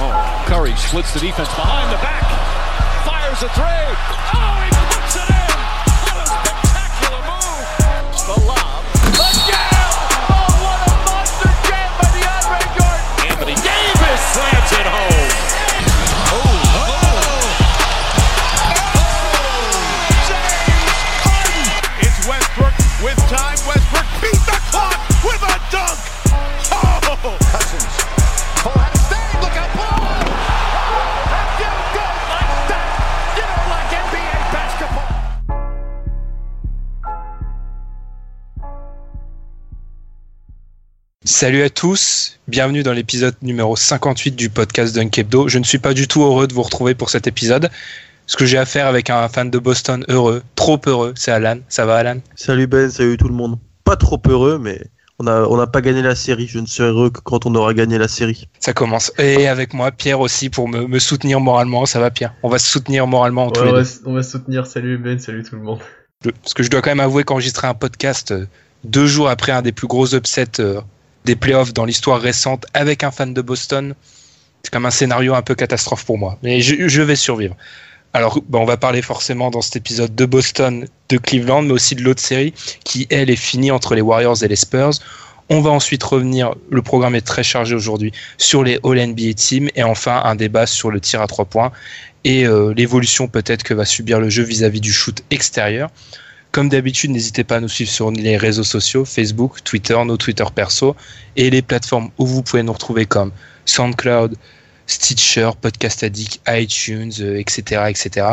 Oh, Curry splits the defense behind the back. Fires a three. Oh, he puts it in. What a spectacular move. Lob. The. Oh, what a monster jam by DeAndre Jordan. Anthony Davis slams it home. Oh, oh. oh James Harden. It's Westbrook with time. Westbrook Salut à tous, bienvenue dans l'épisode numéro 58 du podcast Dunkebdo. Je ne suis pas du tout heureux de vous retrouver pour cet épisode. Ce que j'ai à faire avec un fan de Boston heureux, trop heureux, c'est Alan. Ça va Alan? Salut Ben, salut tout le monde. Pas trop heureux, mais on n'a on a pas gagné la série. Je ne serai heureux que quand on aura gagné la série. Ça commence. Et avec moi, Pierre aussi, pour me, me soutenir moralement. Ça va Pierre? On va se soutenir moralement Ouais, les on, va, on va se soutenir. Salut Ben, salut tout le monde. Parce que je dois quand même avouer qu'enregistrer un podcast euh, deux jours après un des plus gros upsets euh, des playoffs dans l'histoire récente avec un fan de Boston, c'est comme un scénario un peu catastrophe pour moi. Mais je, vais survivre. Alors, on va parler forcément dans cet épisode de Boston, de Cleveland, mais aussi de l'autre série qui, elle, est finie entre les Warriors et les Spurs. On va ensuite revenir, le programme est très chargé aujourd'hui, sur les All-NBA Teams et enfin un débat sur le tir à trois points et euh, l'évolution peut-être que va subir le jeu vis-à-vis du shoot extérieur. Comme d'habitude, n'hésitez pas à nous suivre sur les réseaux sociaux, Facebook, Twitter, nos Twitter perso et les plateformes où vous pouvez nous retrouver comme SoundCloud, Stitcher, Podcast Addict, iTunes, euh, etc., etc.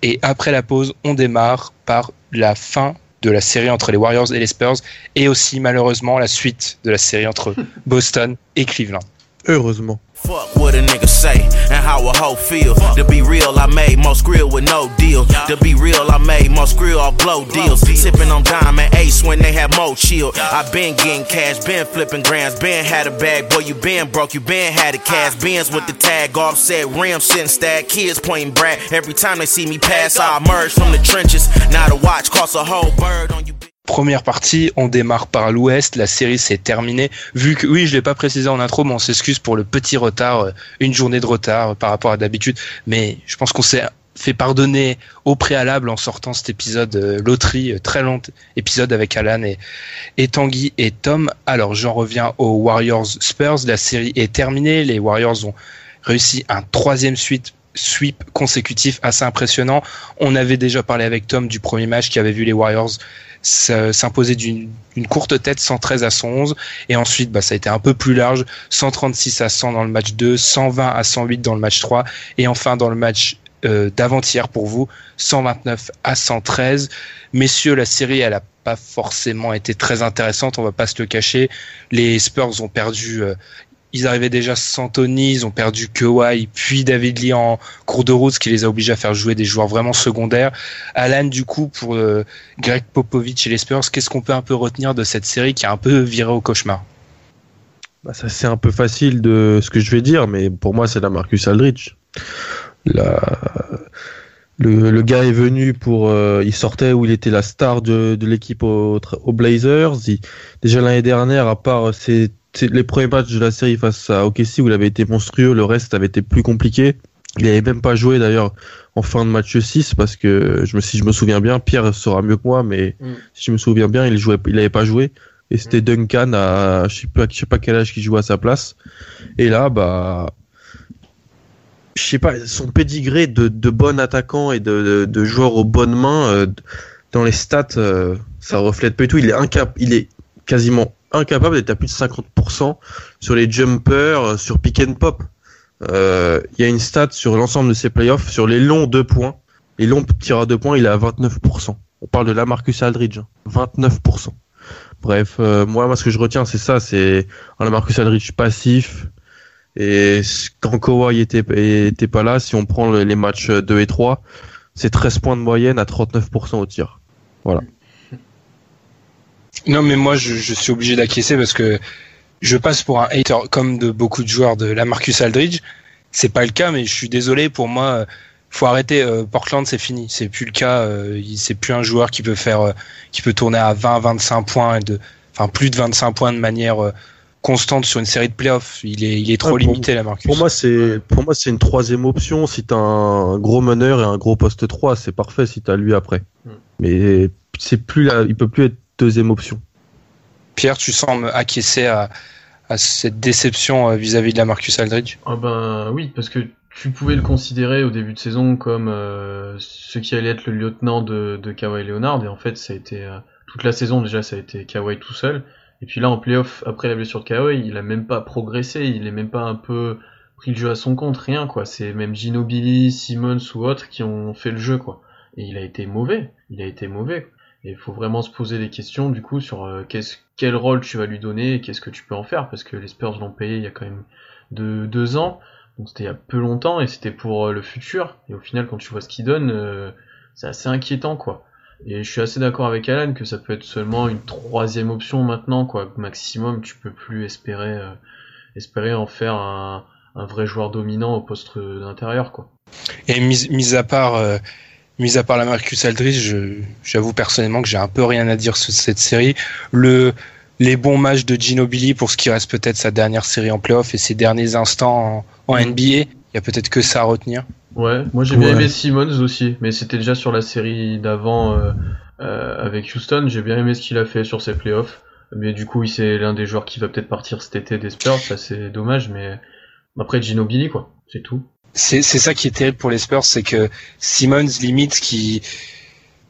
Et après la pause, on démarre par la fin de la série entre les Warriors et les Spurs et aussi malheureusement la suite de la série entre Boston et Cleveland. Heureusement. Fuck what a nigga say and how a hoe feel. To be real, I made most grill with no deal. To be real, I made most grill off blow deals. Sipping on diamond ace when they had more chill. I been getting cash, been flipping grams, been had a bag. Boy, you been broke, you been had a cash. Bins with the tag offset, rim sitting stack. Kids pointing brat. Every time they see me pass, I emerge from the trenches. Now the watch costs a whole bird on you. Première partie, on démarre par l'Ouest, la série s'est terminée. Vu que, oui, je l'ai pas précisé en intro, mais on s'excuse pour le petit retard, euh, une journée de retard euh, par rapport à d'habitude. Mais je pense qu'on s'est fait pardonner au préalable en sortant cet épisode euh, loterie, très long épisode avec Alan et, et Tanguy et Tom. Alors j'en reviens aux Warriors Spurs, la série est terminée, les Warriors ont réussi un troisième suite sweep consécutif assez impressionnant. On avait déjà parlé avec Tom du premier match qui avait vu les Warriors s'imposer d'une courte tête 113 à 111 et ensuite bah, ça a été un peu plus large 136 à 100 dans le match 2 120 à 108 dans le match 3 et enfin dans le match euh, d'avant-hier pour vous 129 à 113 messieurs la série elle a pas forcément été très intéressante on va pas se le cacher. Les Spurs ont perdu euh, ils arrivaient déjà sans Tony, ils ont perdu Kawhi, puis David Lee en cours de route, ce qui les a obligés à faire jouer des joueurs vraiment secondaires. Alan, du coup, pour euh, Greg Popovich et les Spurs, qu'est-ce qu'on peut un peu retenir de cette série qui a un peu viré au cauchemar? Bah, ça c'est un peu facile de ce que je vais dire, mais pour moi c'est la Marcus Aldridge. Le, gars est venu pour, euh, il sortait où il était la star de, l'équipe aux, Blazers. Déjà l'année dernière, à part ses, ses- les premiers matchs de la série face à OKC où il avait été monstrueux, le reste avait été plus compliqué. Il avait même pas joué d'ailleurs en fin de match 6 parce que je me, si je me souviens bien, Pierre sera mieux que moi, mais Mm. si je me souviens bien, il jouait, il avait pas joué Et c'était Duncan à, je sais pas, je sais pas quel âge qui jouait à sa place. Et là, bah, je sais pas, son pédigré de, de bon attaquant et de, de, de joueur aux bonnes mains, euh, dans les stats, euh, ça reflète pas du tout. Il est incap, il est quasiment incapable d'être à plus de 50% sur les jumpers, euh, sur pick and pop. Euh, Il y a une stat sur l'ensemble de ses playoffs, sur les longs deux points. Les longs tirs à deux points, il est à 29%. On parle de la Marcus Aldridge. hein. 29%. Bref, euh, moi, moi, ce que je retiens, c'est ça, c'est un Marcus Aldridge passif. Et quand Kawhi était, était pas là, si on prend le- les matchs 2 et 3, c'est 13 points de moyenne à 39% au tir. Non, mais moi, je, je suis obligé d'acquiescer parce que je passe pour un hater comme de beaucoup de joueurs de la Marcus Aldridge. C'est pas le cas, mais je suis désolé. Pour moi, euh, faut arrêter. euh, Portland, c'est fini. C'est plus le cas. euh, c'est plus un joueur qui peut faire, euh, qui peut tourner à 20, 25 points et de, enfin plus de 25 points de manière euh, constante sur une série de playoffs. Il est, il est trop Ouais, pour- limité, la Marcus. Pour moi, c'est pour moi c'est une troisième option. Si t'as un gros meneur et un gros poste 3, c'est parfait. Si t'as lui après, Mm. mais c'est plus là, il peut plus être deuxième option. Pierre, tu sembles acquiescer à, à cette déception euh, vis-à-vis de la Marcus Aldridge? Ah ben oui, parce que tu pouvais le considérer au début de saison comme euh, ce qui allait être le lieutenant de, de Kawhi Leonard, et en fait ça a été euh, toute la saison déjà ça a été Kawhi tout seul. Et puis là en playoff, après la blessure de Kawhi, il a même pas progressé, il est même pas un peu pris le jeu à son compte, rien quoi. C'est même Ginobili, Simmons ou autres qui ont fait le jeu quoi. Et il a été mauvais, il a été mauvais. Il faut vraiment se poser des questions du coup sur euh, quel rôle tu vas lui donner et qu'est-ce que tu peux en faire, parce que les Spurs l'ont payé il y a quand même de deux ans. Donc c'était il y a peu longtemps et c'était pour euh, le futur. Et au final, quand tu vois ce qu'il donne, euh, c'est assez inquiétant, quoi. Et je suis assez d'accord avec Alan que ça peut être seulement une troisième option maintenant, quoi. Maximum, tu peux plus espérer, espérer en faire un, un vrai joueur dominant au poste d'intérieur, quoi. Et mis, mis à part, mis à part la Marcus Aldridge, je- j'avoue personnellement que j'ai un peu rien à dire sur cette série. Le, les bons matchs de Ginobili pour ce qui reste peut-être sa dernière série en playoff et ses derniers instants en, en. NBA, il y a peut-être que ça à retenir. Ouais, moi j'ai bien Ouais. aimé Simmons aussi, mais c'était déjà sur la série d'avant euh, euh, avec Houston. J'ai bien aimé ce qu'il a fait sur ses playoffs. Mais du coup, c'est l'un des joueurs qui va peut-être partir cet été des Spurs. Ça, c'est dommage, mais après Ginobili, quoi, c'est tout. C'est c'est ça qui est terrible pour les Spurs, c'est que Simmons limite qui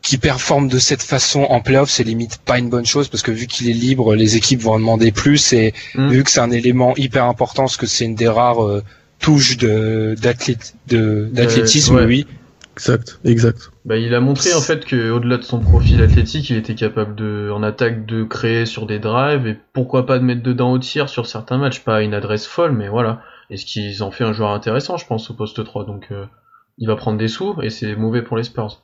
qui performe de cette façon en playoff, c'est limite pas une bonne chose parce que vu qu'il est libre, les équipes vont en demander plus et Mm. vu que c'est un élément hyper important, parce que c'est une des rares euh, touches de d'athlét- de- d'athlétisme, ouais. oui. Exact, exact. Bah, il a montré en fait que au-delà de son profil athlétique, il était capable de, en attaque, de créer sur des drives et pourquoi pas de mettre dedans au tir sur certains matchs. Pas une adresse folle, mais voilà. Et ce qu'ils en fait un joueur intéressant, je pense, au poste 3. Donc, euh, il va prendre des sous et c'est mauvais pour les Spurs.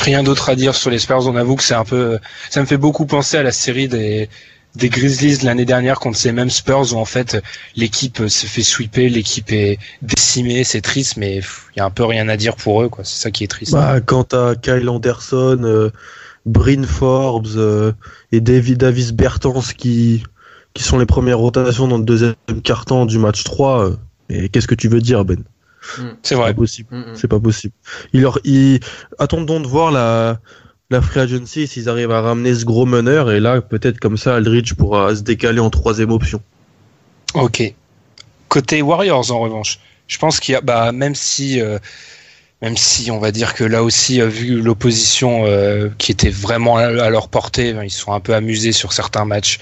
Rien d'autre à dire sur les Spurs. On avoue que c'est un peu, ça me fait beaucoup penser à la série des des Grizzlies de l'année dernière contre ces mêmes Spurs où en fait l'équipe se fait sweeper, l'équipe est décimée, c'est triste, mais il y a un peu rien à dire pour eux, quoi. C'est ça qui est triste. Bah, quand t'as Kyle Anderson, euh, Bryn Forbes euh, et David Davis Bertans qui qui sont les premières rotations dans le deuxième quart-temps du match 3, euh, et qu'est-ce que tu veux dire, Ben? C'est C'est vrai. pas possible. Mm, mm. C'est pas possible. Il leur, il... Attendons de voir la, la free agency s'ils arrivent à ramener ce gros meneur et là peut-être comme ça Aldridge pourra se décaler en troisième option. Ok. Côté Warriors, en revanche, je pense qu'il y a, bah, même si, euh, même si on va dire que là aussi, euh, vu l'opposition euh, qui était vraiment à, à leur portée, ben, ils sont un peu amusés sur certains matchs.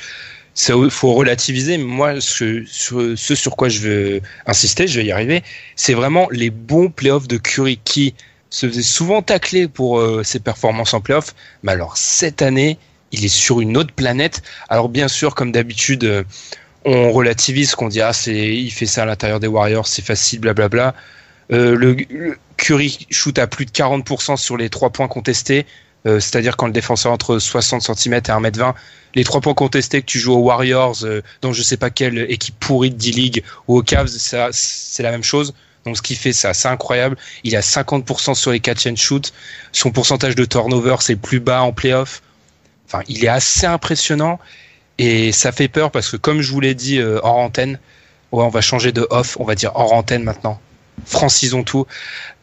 Il faut relativiser. Moi, ce, ce, ce sur quoi je veux insister, je vais y arriver, c'est vraiment les bons playoffs de Curry qui se faisait souvent tacler pour euh, ses performances en playoff. Mais alors cette année, il est sur une autre planète. Alors bien sûr, comme d'habitude, euh, on relativise, qu'on dit ah c'est, il fait ça à l'intérieur des Warriors, c'est facile, blablabla. Euh, le, le Curry shoot à plus de 40% sur les trois points contestés. Euh, c'est-à-dire quand le défenseur entre 60 cm et 1m20, les trois points contestés que tu joues aux Warriors, euh, dans je sais pas quelle équipe pourrie de D-League, ou aux Cavs, ça, c'est la même chose. Donc ce qu'il fait, c'est assez incroyable. Il a 50% sur les catch and shoot. Son pourcentage de turnover, c'est plus bas en playoff. Enfin, il est assez impressionnant. Et ça fait peur parce que comme je vous l'ai dit euh, hors antenne, on va changer de off, on va dire hors antenne maintenant. Francisons tout.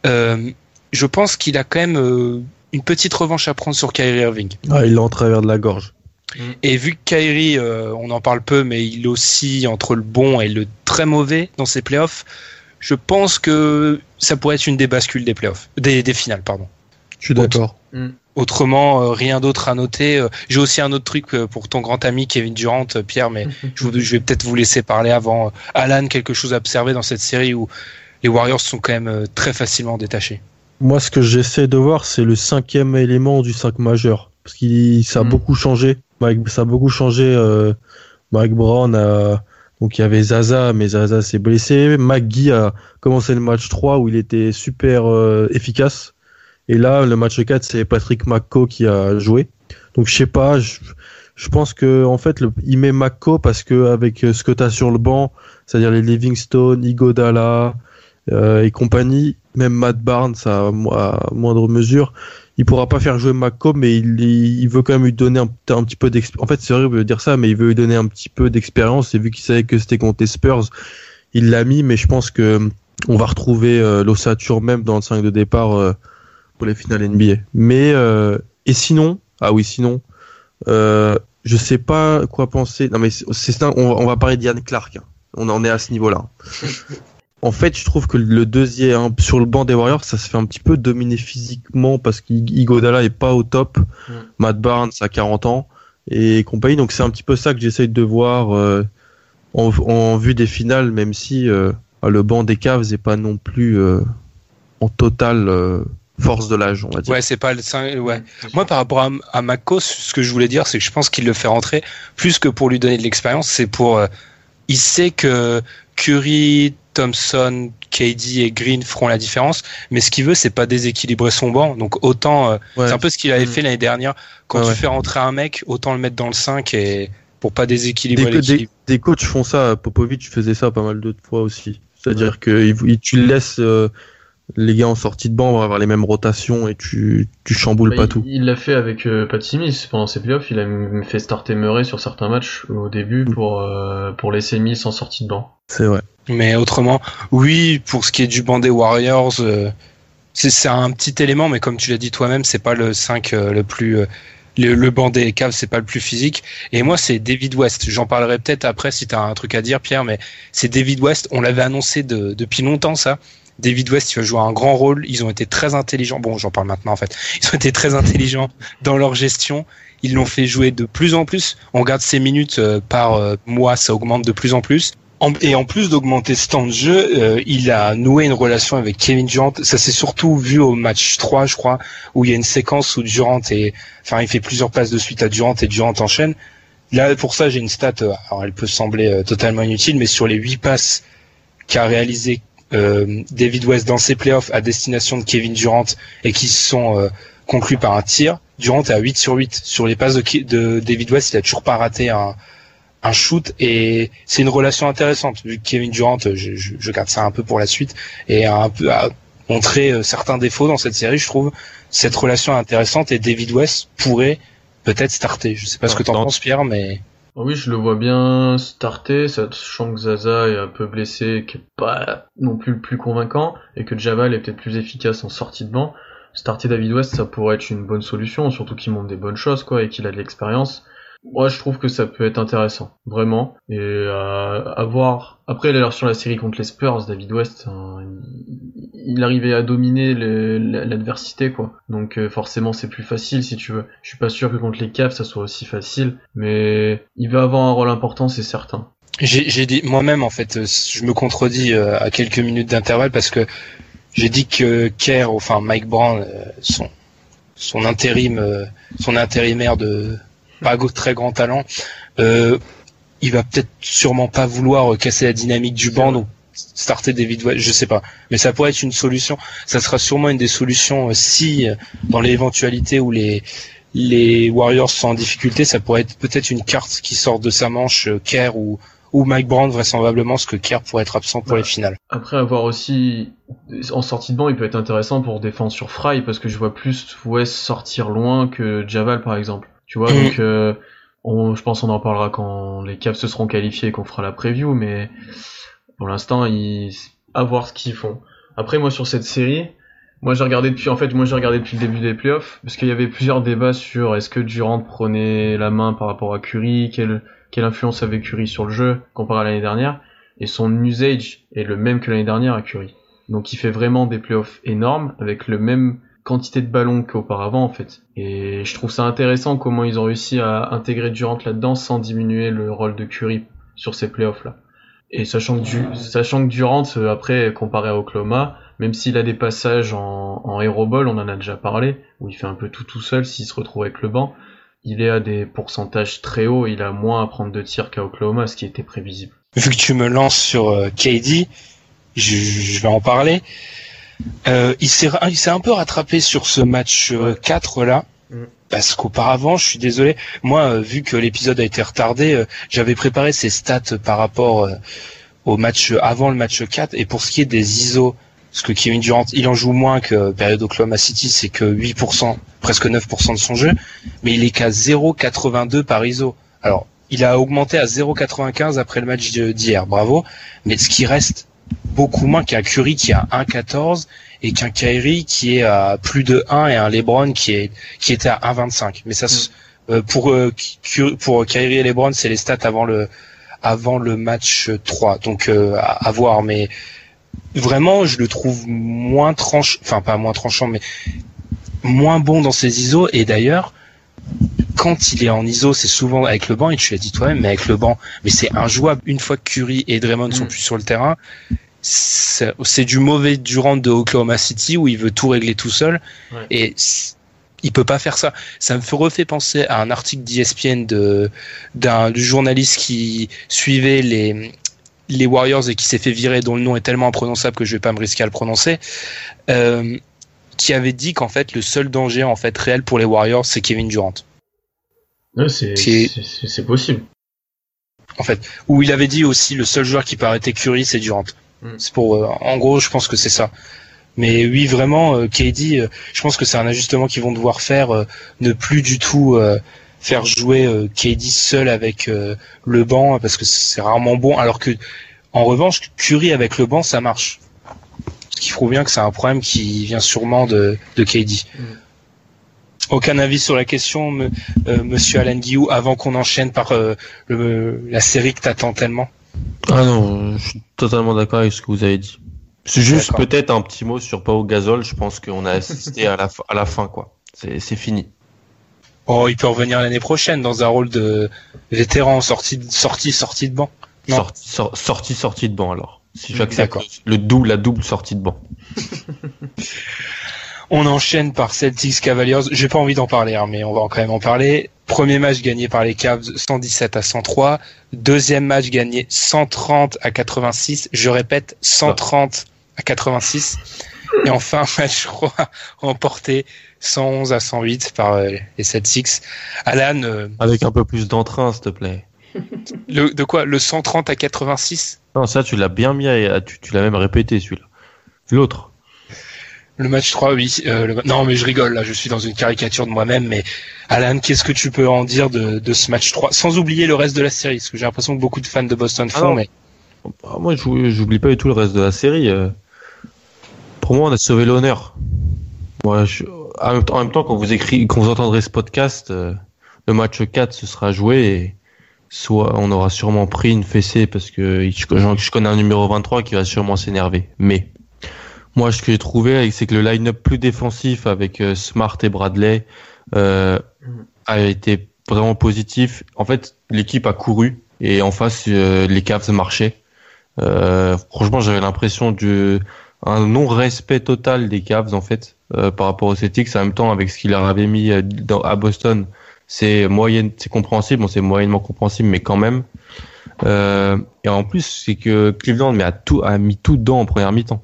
Euh, je pense qu'il a quand même euh, une petite revanche à prendre sur Kyrie Irving. Ah, il l'a en travers de la gorge. Mm. Et vu que Kyrie, euh, on en parle peu, mais il oscille entre le bon et le très mauvais dans ses playoffs, je pense que ça pourrait être une des bascules des playoffs, des, des finales, pardon. Je suis d'accord. Autrement, euh, rien d'autre à noter. Euh, J'ai aussi un autre truc pour ton grand ami Kevin Durant, Pierre, mais je, vous- je vais peut-être vous laisser parler avant. Alan, quelque chose à observer dans cette série où les Warriors sont quand même très facilement détachés. Moi, ce que j'essaie de voir, c'est le cinquième élément du 5 majeur. Parce qu'il ça a Mm. beaucoup changé. Mike, ça a beaucoup changé. euh, Mike Brown a. Donc il y avait Zaza, mais Zaza s'est blessé. McGee a commencé le match 3 où il était super euh, efficace. Et là, le match 4, c'est Patrick McCo qui a joué. Donc je sais pas, je, je pense que en fait, le, il met McCo parce que avec euh, ce que tu as sur le banc, c'est-à-dire les Livingstone, Igodala et compagnie, même Matt Barnes à, à moindre mesure, il pourra pas faire jouer McCo, mais il, veut quand même lui donner un, petit peu d'expérience. En fait, c'est horrible de dire ça, mais il veut lui donner un petit peu d'expérience. Et vu qu'il savait que c'était contre les Spurs, il l'a mis. Mais je pense que on va retrouver euh, l'ossature même dans le 5 de départ euh, pour les finales NBA. Mais euh, et sinon, ah oui, sinon, euh, je sais pas quoi penser. Non mais c'est on va parler d'Yann Clark. hein. On en est à ce niveau-là. En fait, je trouve que le deuxième hein, sur le banc des Warriors, ça se fait un petit peu dominer physiquement parce qu'Igodala est pas au top. Mm. Matt Barnes a 40 ans et compagnie. Donc c'est un petit peu ça que j'essaye de voir euh, en, en vue des finales, même si euh, le banc des Cavs n'est pas non plus euh, en totale force de l'âge, on va dire. Ouais, c'est pas le ouais. Moi, par rapport à, à Mako, ce que je voulais dire, c'est que je pense qu'il le fait rentrer plus que pour lui donner de l'expérience. C'est pour, euh, il sait que Curry, Thompson, KD et Green feront la différence, mais ce qu'il veut, c'est pas déséquilibrer son banc. Donc autant, euh, Ouais. c'est un peu ce qu'il avait Mm. fait l'année dernière. Quand Ouais, tu ouais. fais rentrer un mec, autant le mettre dans le 5 et pour pas Des, déséquilibrer l'équilibre. des, des coachs font ça. Popovic faisait ça pas mal de fois aussi. C'est-à-dire que il- il- tu le laisses euh, les gars en sortie de banc vont avoir les mêmes rotations et tu, tu chamboules Bah, pas il- tout. Il l'a fait avec euh, Pat Simis pendant ses playoffs. Il a fait starter Murray sur certains matchs au début Mm. pour euh, pour laisser Miss en sortie de banc. C'est vrai. Mais autrement, oui, pour ce qui est du banc des Warriors, euh, c'est un petit élément, mais comme tu l'as dit toi-même, c'est pas le 5 euh, le plus. euh, le, le banc des Cavs, c'est pas le plus physique. Et moi, c'est David West. J'en parlerai peut-être après si tu as un truc à dire, Pierre, mais c'est David West. On l'avait annoncé de- depuis longtemps, ça. David West, jouer un grand rôle. Ils ont été très intelligents. Bon, j'en parle maintenant, en fait. Ils ont été très intelligents dans leur gestion. Ils l'ont fait jouer de plus en plus. On regarde ses minutes euh, par euh, mois, ça augmente de plus en plus. Et en plus d'augmenter ce temps de jeu, euh, il a noué une relation avec Kevin Durant. Ça s'est surtout vu au match 3, je crois, où il y a une séquence où Durant est, enfin, il fait plusieurs passes de suite à Durant et Durant enchaîne. Là, pour ça, j'ai une stat, alors elle peut sembler euh, totalement inutile, mais sur les 8 passes qu'a réalisé David West dans ses playoffs à destination de Kevin Durant et qui sont euh, conclus par un tir, Durant est à 8 sur 8. Sur les passes de, de David West, il a toujours pas raté un, un shoot et c'est une relation intéressante vu que Kevin Durant, euh, je, je, je garde ça un peu pour la suite et a un peu a montré euh, certains défauts dans cette série, je trouve cette relation intéressante et David West pourrait peut-être starter. Je sais pas ce que t'en penses Pierre, mais Oui, je le vois bien starter, sachant que Zaza est un peu blessé, qui est pas non plus le plus convaincant, et que Javal est peut-être plus efficace en sortie de banc. Starter David West, ça pourrait être une bonne solution, surtout qu'il montre des bonnes choses, quoi, et qu'il a de l'expérience. Moi, je trouve que ça peut être intéressant, vraiment. Et euh, à voir. Après, là, sur la série contre les Spurs, David West, hein, il, arrivait à dominer l'adversité, quoi. Donc euh, forcément, c'est plus facile, si tu veux. Je suis pas sûr que contre les Cavs, ça soit aussi facile, mais il va avoir un rôle important, c'est certain. J'ai dit moi-même en fait, euh, je me contredis euh, à quelques minutes d'intervalle parce que j'ai dit que Kerr, enfin Mike Brown, son son intérim, son intérimaire de pas très grand talent, euh, il va peut-être sûrement pas vouloir casser la dynamique du banc, donc starter David West, je sais pas, mais ça pourrait être une solution. Ça sera sûrement une des solutions euh, si euh, dans l'éventualité où les les Warriors sont en difficulté, ça pourrait être peut-être une carte qui sort de sa manche, euh, Kerr ou ou Mike Brown vraisemblablement, ce que Kerr pourrait être absent pour Ouais. les finales. Après avoir aussi en sortie de banc, il peut être intéressant pour défendre sur Fry parce que je vois plus West sortir loin que Javal par exemple. Tu vois, Mhm. donc euh, on, je pense qu'on en parlera quand les Cavs se seront qualifiés et qu'on fera la preview, mais pour l'instant, ils à voir ce qu'ils font. Après moi sur cette série, Moi j'ai regardé depuis en fait moi j'ai regardé depuis le début des playoffs parce qu'il y avait plusieurs débats sur est-ce que Durant prenait la main par rapport à Curry, quelle quelle influence avait Curry sur le jeu comparé à l'année dernière et son usage est le même que l'année dernière à Curry. Donc il fait vraiment des playoffs énormes avec le même quantité de ballons qu'auparavant en fait. Et je trouve ça intéressant comment ils ont réussi à intégrer Durant là-dedans sans diminuer le rôle de Curry sur ces playoffs là. Et sachant que, du, sachant que Durant, euh, après, comparé à Oklahoma, même s'il a des passages en, en on en a déjà parlé, où il fait un peu tout tout seul s'il se retrouve avec le banc, il est à des pourcentages très hauts, il a moins à prendre de tirs qu'à Oklahoma, ce qui était prévisible. Vu que tu me lances sur euh, KD, je, je vais en parler. Euh, il s'est un peu rattrapé sur ce match euh, 4 là. Parce qu'auparavant, je suis désolé, moi, euh, vu que l'épisode a été retardé, euh, j'avais préparé ces stats par rapport euh, au match avant le match 4. Et pour ce qui est des ISO, parce que Kevin Durant, il en joue moins que période Oklahoma City, c'est que 8%, presque 9% de son jeu, mais il est qu'à 0,82 par ISO. Alors, il a augmenté à 0,95 après le match d'hier, bravo. Mais ce qui reste beaucoup moins qu'un Curry qui a 1,14 et qu'un Kyrie qui est à plus de 1 et un LeBron qui est qui était à 1,25. Mais ça, se- euh, pour euh, pour Kyrie et LeBron, c'est les stats avant le avant le match 3. Donc euh, à, à voir. Mais vraiment, je le trouve moins tranchant, enfin pas moins tranchant, mais moins bon dans ses ISO. Et d'ailleurs, quand il est en ISO, c'est souvent avec le banc, et tu l'as dit toi-même, mais avec le banc, mais c'est injouable. Une fois que Curry et Draymond sont Mm. plus sur le terrain, c'est du mauvais Durant de Oklahoma City où il veut tout régler tout seul, Ouais. et il peut pas faire ça. Ça me fait refait penser à un article d'ESPN de d'un du journaliste qui suivait les les Warriors et qui s'est fait virer, dont le nom est tellement imprononçable que je vais pas me risquer à le prononcer, euh, qui avait dit qu'en fait le seul danger en fait réel pour les Warriors c'est Kevin Durant. Ouais, c'est possible. en fait, où il avait dit aussi le seul joueur qui peut arrêter Curry, c'est Durant. Mm. C'est pour, euh, en gros, je pense que c'est ça. Mais oui, vraiment, euh, KD, euh, je pense que c'est un ajustement qu'ils vont devoir faire, ne plus du tout faire jouer KD seul avec le banc, parce que c'est rarement bon. Alors que, en revanche, Curry avec le banc, ça marche. Ce qui prouve bien que c'est un problème qui vient sûrement de, de KD. Mm. Aucun avis sur la question, me- euh, Monsieur Alan Guillou, avant qu'on enchaîne par euh, le, la série que t'attends tellement? Ah non, je suis totalement d'accord avec ce que vous avez dit. C'est juste peut-être un petit mot sur Pau Gasol. Je pense qu'on a assisté à la, fin- à la fin, quoi. C'est c'est fini. Oh, il peut revenir l'année prochaine dans un rôle de vétéran sorti, sorti, sorti de banc. Non. Sorti, sor- sorti, sorti de banc alors. Si j'accepte D'accord. le double, la double sortie de banc. On enchaîne par Celtics Cavaliers. J'ai pas envie d'en parler, hein, mais on va quand même en parler. Premier match gagné par les Cavs 117 à 103. Deuxième match gagné 130 à 86. Je répète 130 à 86. Et enfin match roi remporté 111 à 108 par euh, les Celtics. Alan, euh, Avec un peu plus d'entrain, s'il te plaît. le, de quoi? Le 130 à 86 Non, ça, tu l'as bien mis, à- tu, tu l'as même répété, celui-là. L'autre. Le match 3, oui. Euh, le- Non, mais je rigole, là, je suis dans une caricature de moi-même, mais Alan, qu'est-ce que tu peux en dire de, de ce match 3 Sans oublier le reste de la série, parce que j'ai l'impression que beaucoup de fans de Boston Ah font, mais Ah, Moi, j'ou- j'oublie pas du tout le reste de la série. euh. Pour moi, on a sauvé l'honneur. Moi, je- en, même temps, en même temps, quand vous écrit, quand vous entendrez ce podcast, euh, le match 4 se sera joué et soit on aura sûrement pris une fessée parce que je connais un numéro 23 qui va sûrement s'énerver. Mais moi, ce que j'ai trouvé, c'est que le line-up plus défensif avec euh, Smart et Bradley euh, a été vraiment positif. En fait, l'équipe a couru et en face, euh, les Cavs marchaient. Euh, franchement, j'avais l'impression de un non-respect total des Cavs en fait euh, par rapport aux Celtics. En même temps, avec ce qu'il leur avait mis euh, à Boston, c'est moyenne, c'est compréhensible. Bon, c'est moyennement compréhensible, mais quand même. Et en plus, c'est que Cleveland mais a tout a mis tout dedans en première mi-temps.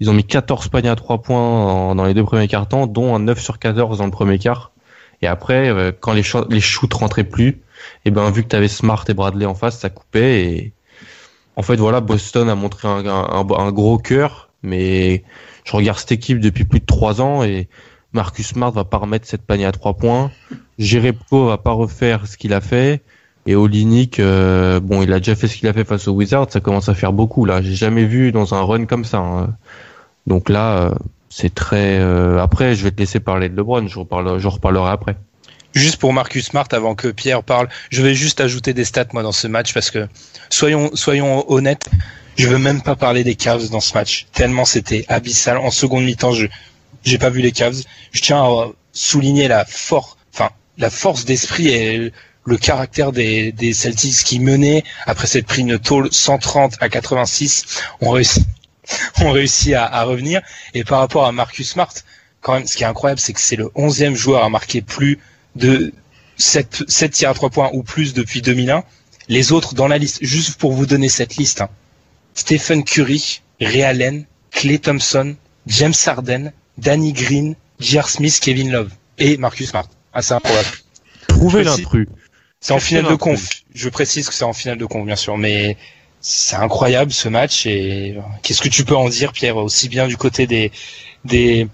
Ils ont mis 14 paniers à 3 points dans les deux premiers quarts temps, dont un 9 sur 14 dans le premier quart. Et après, euh, quand les, les shoots rentraient plus, et ben vu que tu avais Smart et Bradley en face, ça coupait. Et en fait, voilà, Boston a montré un, un- un- gros cœur, mais je regarde cette équipe depuis plus de 3 ans et Marcus Smart va pas remettre cette panier à 3 points. Jerebko va pas refaire ce qu'il a fait. Et Olinik, euh, bon, il a déjà fait ce qu'il a fait face aux Wizards, ça commence à faire beaucoup là. J'ai jamais vu dans un run comme ça. hein. Donc là, euh, c'est très. euh, Après, je vais te laisser parler de LeBron. Je reparle, je reparlerai après. Juste pour Marcus Smart, avant que Pierre parle, je vais juste ajouter des stats moi dans ce match parce que soyons soyons honnêtes, je veux même pas parler des Cavs dans ce match tellement c'était abyssal. En seconde mi-temps, je j'ai pas vu les Cavs. Je tiens à souligner la force, enfin la force d'esprit et le caractère des, des Celtics qui menaient après s'être pris une tôle 130 à 86, ont réussi ont réussi à, à revenir. Et par rapport à Marcus Smart, quand même, ce qui est incroyable, c'est que c'est le 11e joueur à marquer plus de 7, 7 tirs à 3 points ou plus depuis 2001. Les autres dans la liste, juste pour vous donner cette liste, hein. Stephen Curry, Ray Allen, Clay Thompson, James Harden, Danny Green, J.R. Smith, Kevin Love et Marcus Smart. Ah, c'est improbable. Trouvez l'intrus. C'est en finale de conf. Je précise que c'est en finale de conf, bien sûr, mais c'est incroyable ce match. Et qu'est-ce que tu peux en dire, Pierre, aussi bien du côté des des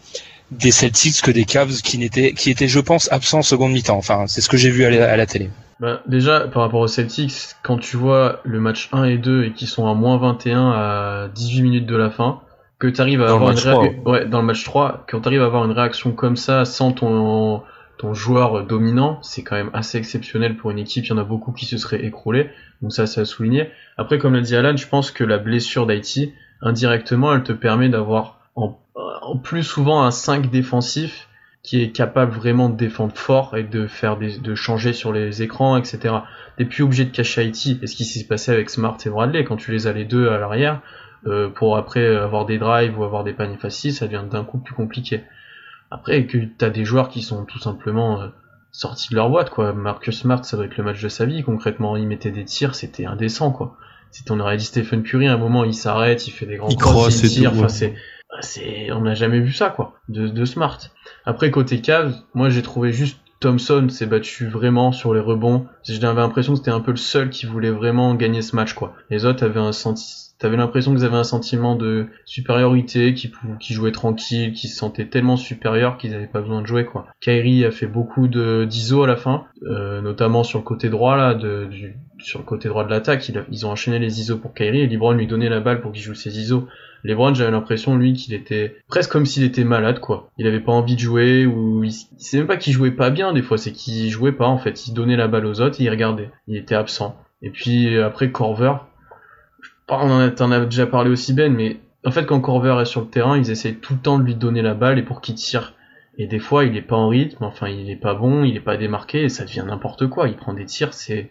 des Celtics que des Cavs qui n'étaient qui étaient, je pense, absents en seconde mi-temps. Enfin, c'est ce que j'ai vu à la, à la télé. Bah, déjà, par rapport aux Celtics, quand tu vois le match 1 et 2 et qu'ils sont à moins 21 à 18 minutes de la fin, que tu arrives à Dans avoir une match réa- 3, ouais, dans le match 3, quand tu arrives à avoir une réaction comme ça sans ton ton joueur dominant, c'est quand même assez exceptionnel pour une équipe, il y en a beaucoup qui se seraient écroulés. Donc ça c'est à souligner. Après comme l'a dit Alan, je pense que la blessure d'Haïti indirectement, elle te permet d'avoir en, plus souvent un 5 défensif qui est capable vraiment de défendre fort et de faire des, de changer sur les écrans, etc. T'es plus obligé de cacher Haïti. Et ce qui s'est passé avec Smart et Bradley, quand tu les as les deux à l'arrière, euh, pour après avoir des drives ou avoir des paniers faciles, ça devient d'un coup plus compliqué. Après, que t'as des joueurs qui sont tout simplement euh, sortis de leur boîte, quoi. Marcus Smart, ça doit être le match de sa vie. Concrètement, il mettait des tirs, c'était indécent, quoi. C'est, on aurait dit Stephen Curry, à un moment, il s'arrête, il fait des grands Il crosse il tire, enfin, c'est, on n'a jamais vu ça, quoi, de, de Smart. Après, côté Cavs, moi, j'ai trouvé juste Thompson s'est battu vraiment sur les rebonds. J'avais l'impression que c'était un peu le seul qui voulait vraiment gagner ce match, quoi. Les autres avaient un senti, t'avais l'impression qu'ils avaient un sentiment de supériorité, qui, pou- qui jouaient tranquille, qui se sentaient tellement supérieurs qu'ils n'avaient pas besoin de jouer, quoi. Kyrie a fait beaucoup de d'ISO à la fin, euh, notamment sur le côté droit, là, de, du, sur le côté droit de l'attaque. Ils ont enchaîné les ISO pour Kyrie et LeBron lui donnait la balle pour qu'il joue ses ISO. LeBron, j'avais l'impression, lui, qu'il était presque comme s'il était malade, quoi. Il avait pas envie de jouer, ou il, c'est même pas qu'il jouait pas bien, des fois, c'est qu'il jouait pas, en fait. Il donnait la balle aux autres et il regardait. Il était absent. Et puis, après, Corver, on en as déjà parlé aussi, Ben, mais en fait, quand Corver est sur le terrain, ils essayent tout le temps de lui donner la balle et pour qu'il tire. Et des fois, il est pas en rythme, enfin, il est pas bon, il est pas démarqué, et ça devient n'importe quoi. Il prend des tirs, c'est,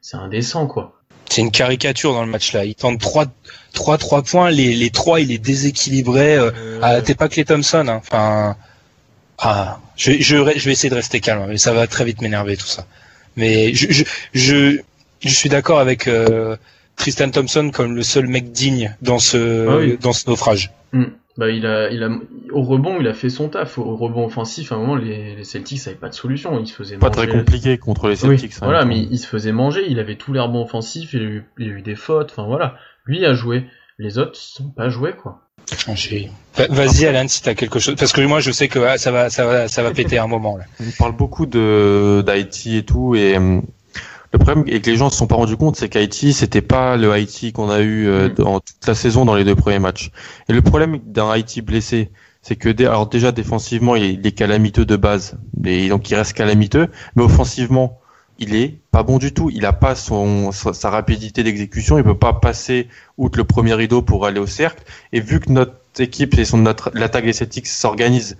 c'est indécent, quoi. C'est une caricature dans le match là. Il tente trois, trois, trois points. Les, les trois, il est déséquilibré. Euh, T'es pas Clay Thompson. Hein. Ah, je, je, vais essayer de rester calme, mais ça va très vite m'énerver tout ça. Mais je suis d'accord avec euh, Tristan Thompson comme le seul mec digne dans ce, Ah oui. dans ce naufrage. Bah, il a, il a, au rebond, il a fait son taf. Au rebond offensif, à un moment, les, les Celtics avaient pas de solution. Ils se faisaient Pas manger. très compliqué contre les Oui, Celtics. hein, voilà, mais il se faisait manger. Il avait tous les rebonds offensifs. Il a eu, il a eu des fautes. Enfin, voilà. Lui a joué. Les autres, ils sont pas joués, quoi. Vas-y Alan si t'as quelque chose, parce que moi je sais que ah, ça va, ça va, ça va péter un moment là. On parle beaucoup de d'Haïti et tout, et hum, le problème et que les gens ne se sont pas rendus compte, c'est qu'Haïti, c'était pas le Haïti qu'on a eu euh, Mm. dans toute la saison dans les deux premiers matchs. Et le problème d'un Haïti blessé, c'est que alors déjà défensivement, il est, il est calamiteux de base, et donc il reste calamiteux, mais offensivement, il est pas bon du tout. Il a pas son sa, sa rapidité d'exécution, il peut pas passer outre le premier rideau pour aller au cercle. Et vu que notre équipe et son notre l'attaque des Celtics s'organise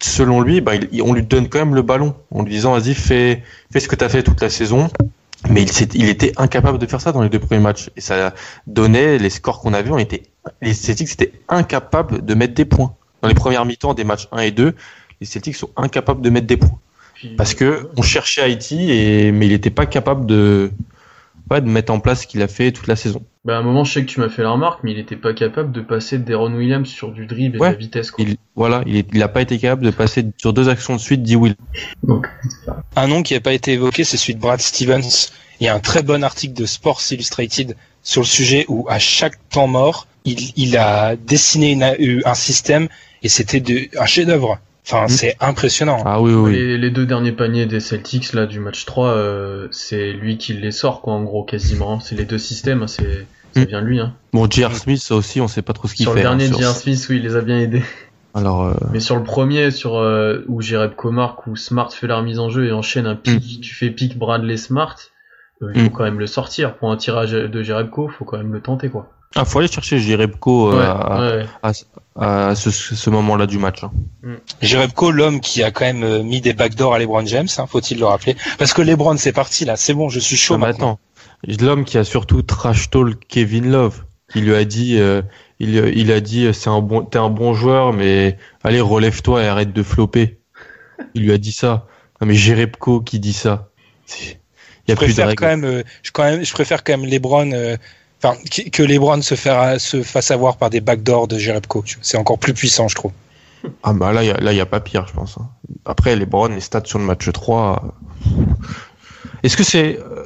selon lui, bah, on lui donne quand même le ballon en lui disant vas-y fais fais ce que tu as fait toute la saison. Mais il, il était incapable de faire ça dans les deux premiers matchs et ça donnait les scores qu'on a vus. On était les Celtics étaient incapables de mettre des points dans les premières mi-temps des matchs 1 et 2. Les Celtics sont incapables de mettre des points parce que on cherchait Haïti et mais il n'était pas capable de ouais, de mettre en place ce qu'il a fait toute la saison. Bah, à un moment, je sais que tu m'as fait la remarque, mais il était pas capable de passer de Deron Williams sur du dribble et Ouais. de la vitesse, quoi. Il voilà, il, est- il a pas été capable de passer sur deux actions de suite dit Will. Donc, Un nom qui n'a pas été évoqué, c'est celui de Brad Stevens. Il y a un très bon article de Sports Illustrated sur le sujet où à chaque temps mort, il, il a dessiné une- un système et c'était un chef-d'œuvre. Enfin, Mm. c'est impressionnant. Ah oui oui. Les, les deux derniers paniers des Celtics là du match 3, euh, c'est lui qui les sort quoi en gros quasiment. C'est les deux systèmes, hein, c'est ça Mm. vient de lui. Hein. Bon, J.R. Smith ça aussi on sait pas trop ce qu'il Sur fait. le dernier hein, sur- J.R. Smith, oui, il les a bien aidés. Alors, euh, Mais sur le premier, sur euh, où Jerebko marque, où Smart fait la remise en jeu et enchaîne un pic, tu fais pic Bradley Smart, euh, il faut Mm. quand même le sortir. Pour un tirage de Jerebko, faut quand même le tenter, quoi. ah, faut aller chercher Jerebko euh, Ouais, à, ouais. à ce, ce moment-là du match. hein. Jerebko, l'homme qui a quand même mis des backdoors à LeBron James, hein, faut-il le rappeler. Parce que LeBron, c'est parti là, c'est bon, je suis chaud Ah, mais maintenant. L'homme qui a surtout trash talk Kevin Love, qui lui a dit, euh, il, il a dit, c'est un bon, t'es un bon joueur, mais allez relève-toi et arrête de flopper. Il lui a dit ça. Non mais Jerebko qui dit ça. Il y Je a plus de préfère quand même, euh, je, quand même, je préfère quand même LeBron, euh, enfin, que que LeBron se, faire, se fasse avoir par des backdoors de Jerebko. C'est encore plus puissant, je trouve. Ah bah là, il là, il y a pas pire, je pense. hein. Après, les Browns, les stats sur le match 3. euh, Est-ce que c'est, euh,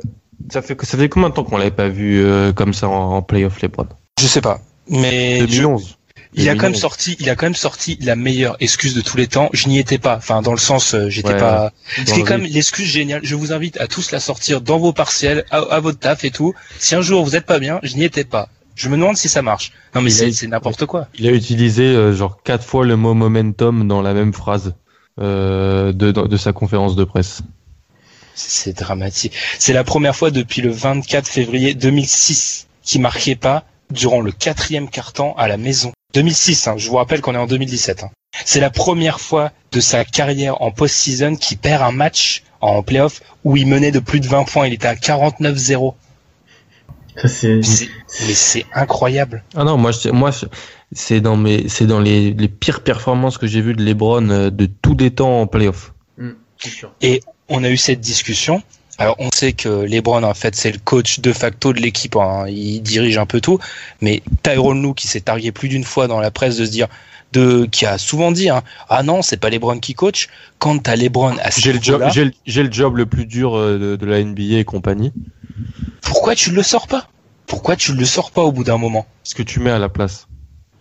ça fait, ça fait combien de temps qu'on l'avait pas vu euh, comme ça en, en playoff, les Browns Je sais pas. Mais je- 2011. il a quand même 2011. sorti, il a quand même sorti la meilleure excuse de tous les temps. Je n'y étais pas. Enfin, dans le sens, euh, j'étais Ouais, pas. Ce qui est quand même l'excuse géniale. Je vous invite à tous la sortir dans vos partiels, à, à votre taf et tout. Si un jour vous êtes pas bien, je n'y étais pas. Je me demande si ça marche. Non mais c'est n'importe quoi. Il a utilisé euh, genre quatre fois le mot momentum dans la même phrase euh, de, de sa conférence de presse. C'est dramatique. C'est la première fois depuis le 24 février 2006 qu'il marquait pas durant le quatrième quart-temps à la maison. 2006, hein, je vous rappelle qu'on est en 2017. hein. C'est la première fois de sa carrière en post-season qu'il perd un match en playoff où il menait de plus de 20 points. Il était à 49-0. Ça, c'est, Mais c'est incroyable. Ah non, moi, je- moi, je- c'est dans mes, c'est dans les, les pires performances que j'ai vues de LeBron euh, de tous les temps en playoff. c'est sûr. On a eu cette discussion. Alors on sait que LeBron en fait c'est le coach de facto de l'équipe, hein. il dirige un peu tout, mais Tyrone Lue qui s'est targué plus d'une fois dans la presse de se dire de qui a souvent dit hein, ah non c'est pas LeBron qui coach quand t'as LeBron à ce J'ai le job, j'ai le, job le plus dur euh, de, de la NBA et compagnie. pourquoi tu le sors pas? Pourquoi tu le sors pas au bout d'un moment? Ce que tu mets à la place.